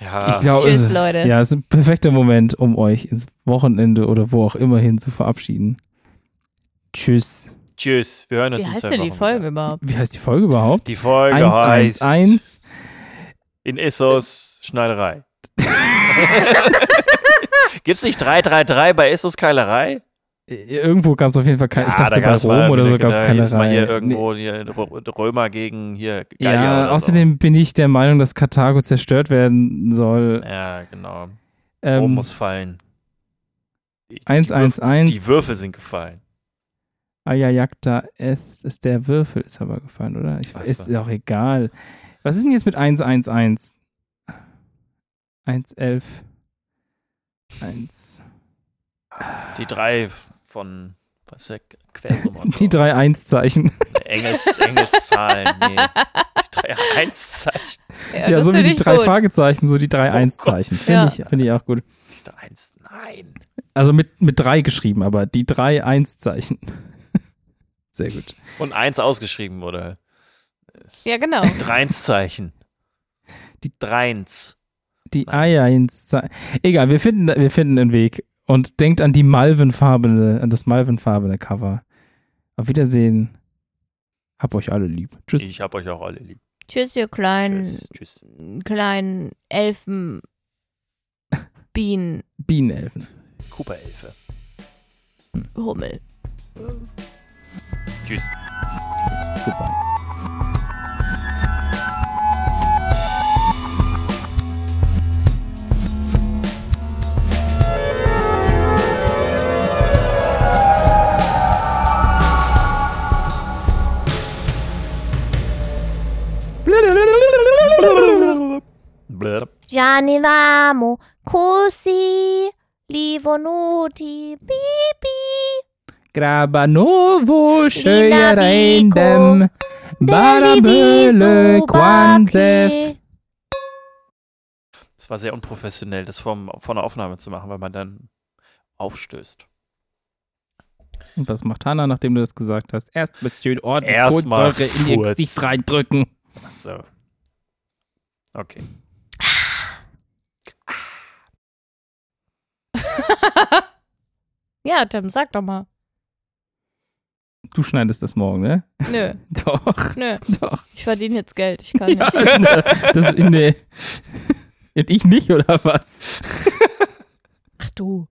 [SPEAKER 1] Ja,
[SPEAKER 2] Ich glaube,
[SPEAKER 3] Tschüss,
[SPEAKER 2] es ist,
[SPEAKER 3] Leute.
[SPEAKER 2] Ja, es ist ein perfekter Moment, um euch ins Wochenende oder wo auch immer hin zu verabschieden. Tschüss.
[SPEAKER 1] tschüss. Wir hören uns
[SPEAKER 3] Wie
[SPEAKER 1] in
[SPEAKER 3] heißt
[SPEAKER 1] zwei
[SPEAKER 3] denn die Folge
[SPEAKER 1] wieder.
[SPEAKER 3] überhaupt?
[SPEAKER 2] Wie heißt die Folge überhaupt?
[SPEAKER 1] Die Folge heißt
[SPEAKER 2] 111.
[SPEAKER 1] in Issos Schneiderei. Gibt's nicht 333 bei Issos Keilerei?
[SPEAKER 2] Irgendwo gab es auf jeden Fall keine. ich
[SPEAKER 1] Ja,
[SPEAKER 2] dachte,
[SPEAKER 1] da
[SPEAKER 2] bei Rom oder so gab es keine
[SPEAKER 1] mal hier
[SPEAKER 2] Reihe.
[SPEAKER 1] irgendwo hier Rö- Römer gegen hier. Gallier
[SPEAKER 2] Ja, außerdem bin ich der Meinung, dass Karthago zerstört werden soll.
[SPEAKER 1] So. Ja, genau. Rom
[SPEAKER 2] Ähm,
[SPEAKER 1] muss fallen. Die, die,
[SPEAKER 2] 111.
[SPEAKER 1] Würfel, die Würfel sind gefallen.
[SPEAKER 2] Ayayakta est ist der Würfel, ist aber gefallen, oder? Ich,
[SPEAKER 1] Weiß
[SPEAKER 2] ist auch egal. Was ist denn jetzt mit 111? 111. 1.
[SPEAKER 1] Die drei von, was ist der Quersumme?
[SPEAKER 2] Die drei Einszeichen.
[SPEAKER 1] Engels, Engelszahlen, nee. Die drei Einszeichen.
[SPEAKER 3] Ja,
[SPEAKER 2] Ja,
[SPEAKER 3] das
[SPEAKER 2] so wie die drei
[SPEAKER 3] gut.
[SPEAKER 2] Fragezeichen, so die drei
[SPEAKER 1] Oh
[SPEAKER 2] Einszeichen. Finde
[SPEAKER 3] Ja.
[SPEAKER 2] ich, finde ich auch gut.
[SPEAKER 1] Die drei Eins, nein.
[SPEAKER 2] Also mit, mit drei geschrieben, aber die drei Einszeichen. Sehr gut.
[SPEAKER 1] Und eins ausgeschrieben, oder?
[SPEAKER 3] Ja, genau.
[SPEAKER 1] Dreinszeichen. Die Dreins.
[SPEAKER 2] Die Einszeichen. Egal, wir finden, wir finden einen Weg. Und denkt an die Malvenfarbene, an das Malvenfarbene Cover. Auf Wiedersehen. Hab euch alle lieb. Tschüss.
[SPEAKER 1] Ich hab euch auch alle lieb.
[SPEAKER 3] Tschüss, ihr kleinen,
[SPEAKER 1] Tschüss. Tschüss.
[SPEAKER 3] kleinen Elfen. Bienen,
[SPEAKER 2] Bienenelfen.
[SPEAKER 1] Cooper-Elfe.
[SPEAKER 3] Hummel.
[SPEAKER 1] Tschüss.
[SPEAKER 2] Goodbye.
[SPEAKER 1] Blöd.
[SPEAKER 3] Gianivamo, così, livonuti, bibi.
[SPEAKER 2] Grabanovo,
[SPEAKER 3] Linavico,
[SPEAKER 2] Scheuerendem, Balaböle, Quanzef.
[SPEAKER 1] Es war sehr unprofessionell, das vom, von der Aufnahme zu machen, weil man dann aufstößt.
[SPEAKER 2] Und was macht Hanna, nachdem du das gesagt hast? Erst mal schön ordentlich Kohlensäure in ihr. Gesicht reindrücken.
[SPEAKER 1] So. Okay.
[SPEAKER 3] ja, Tim, sag doch mal.
[SPEAKER 2] Du schneidest das morgen, ne?
[SPEAKER 3] Nö,
[SPEAKER 2] Doch,
[SPEAKER 3] nö.
[SPEAKER 2] doch.
[SPEAKER 3] Ich verdiene jetzt Geld. Ich kann
[SPEAKER 2] Ja,
[SPEAKER 3] nicht.
[SPEAKER 2] ne, das, nee. Ich nicht, oder was?
[SPEAKER 3] Ach du.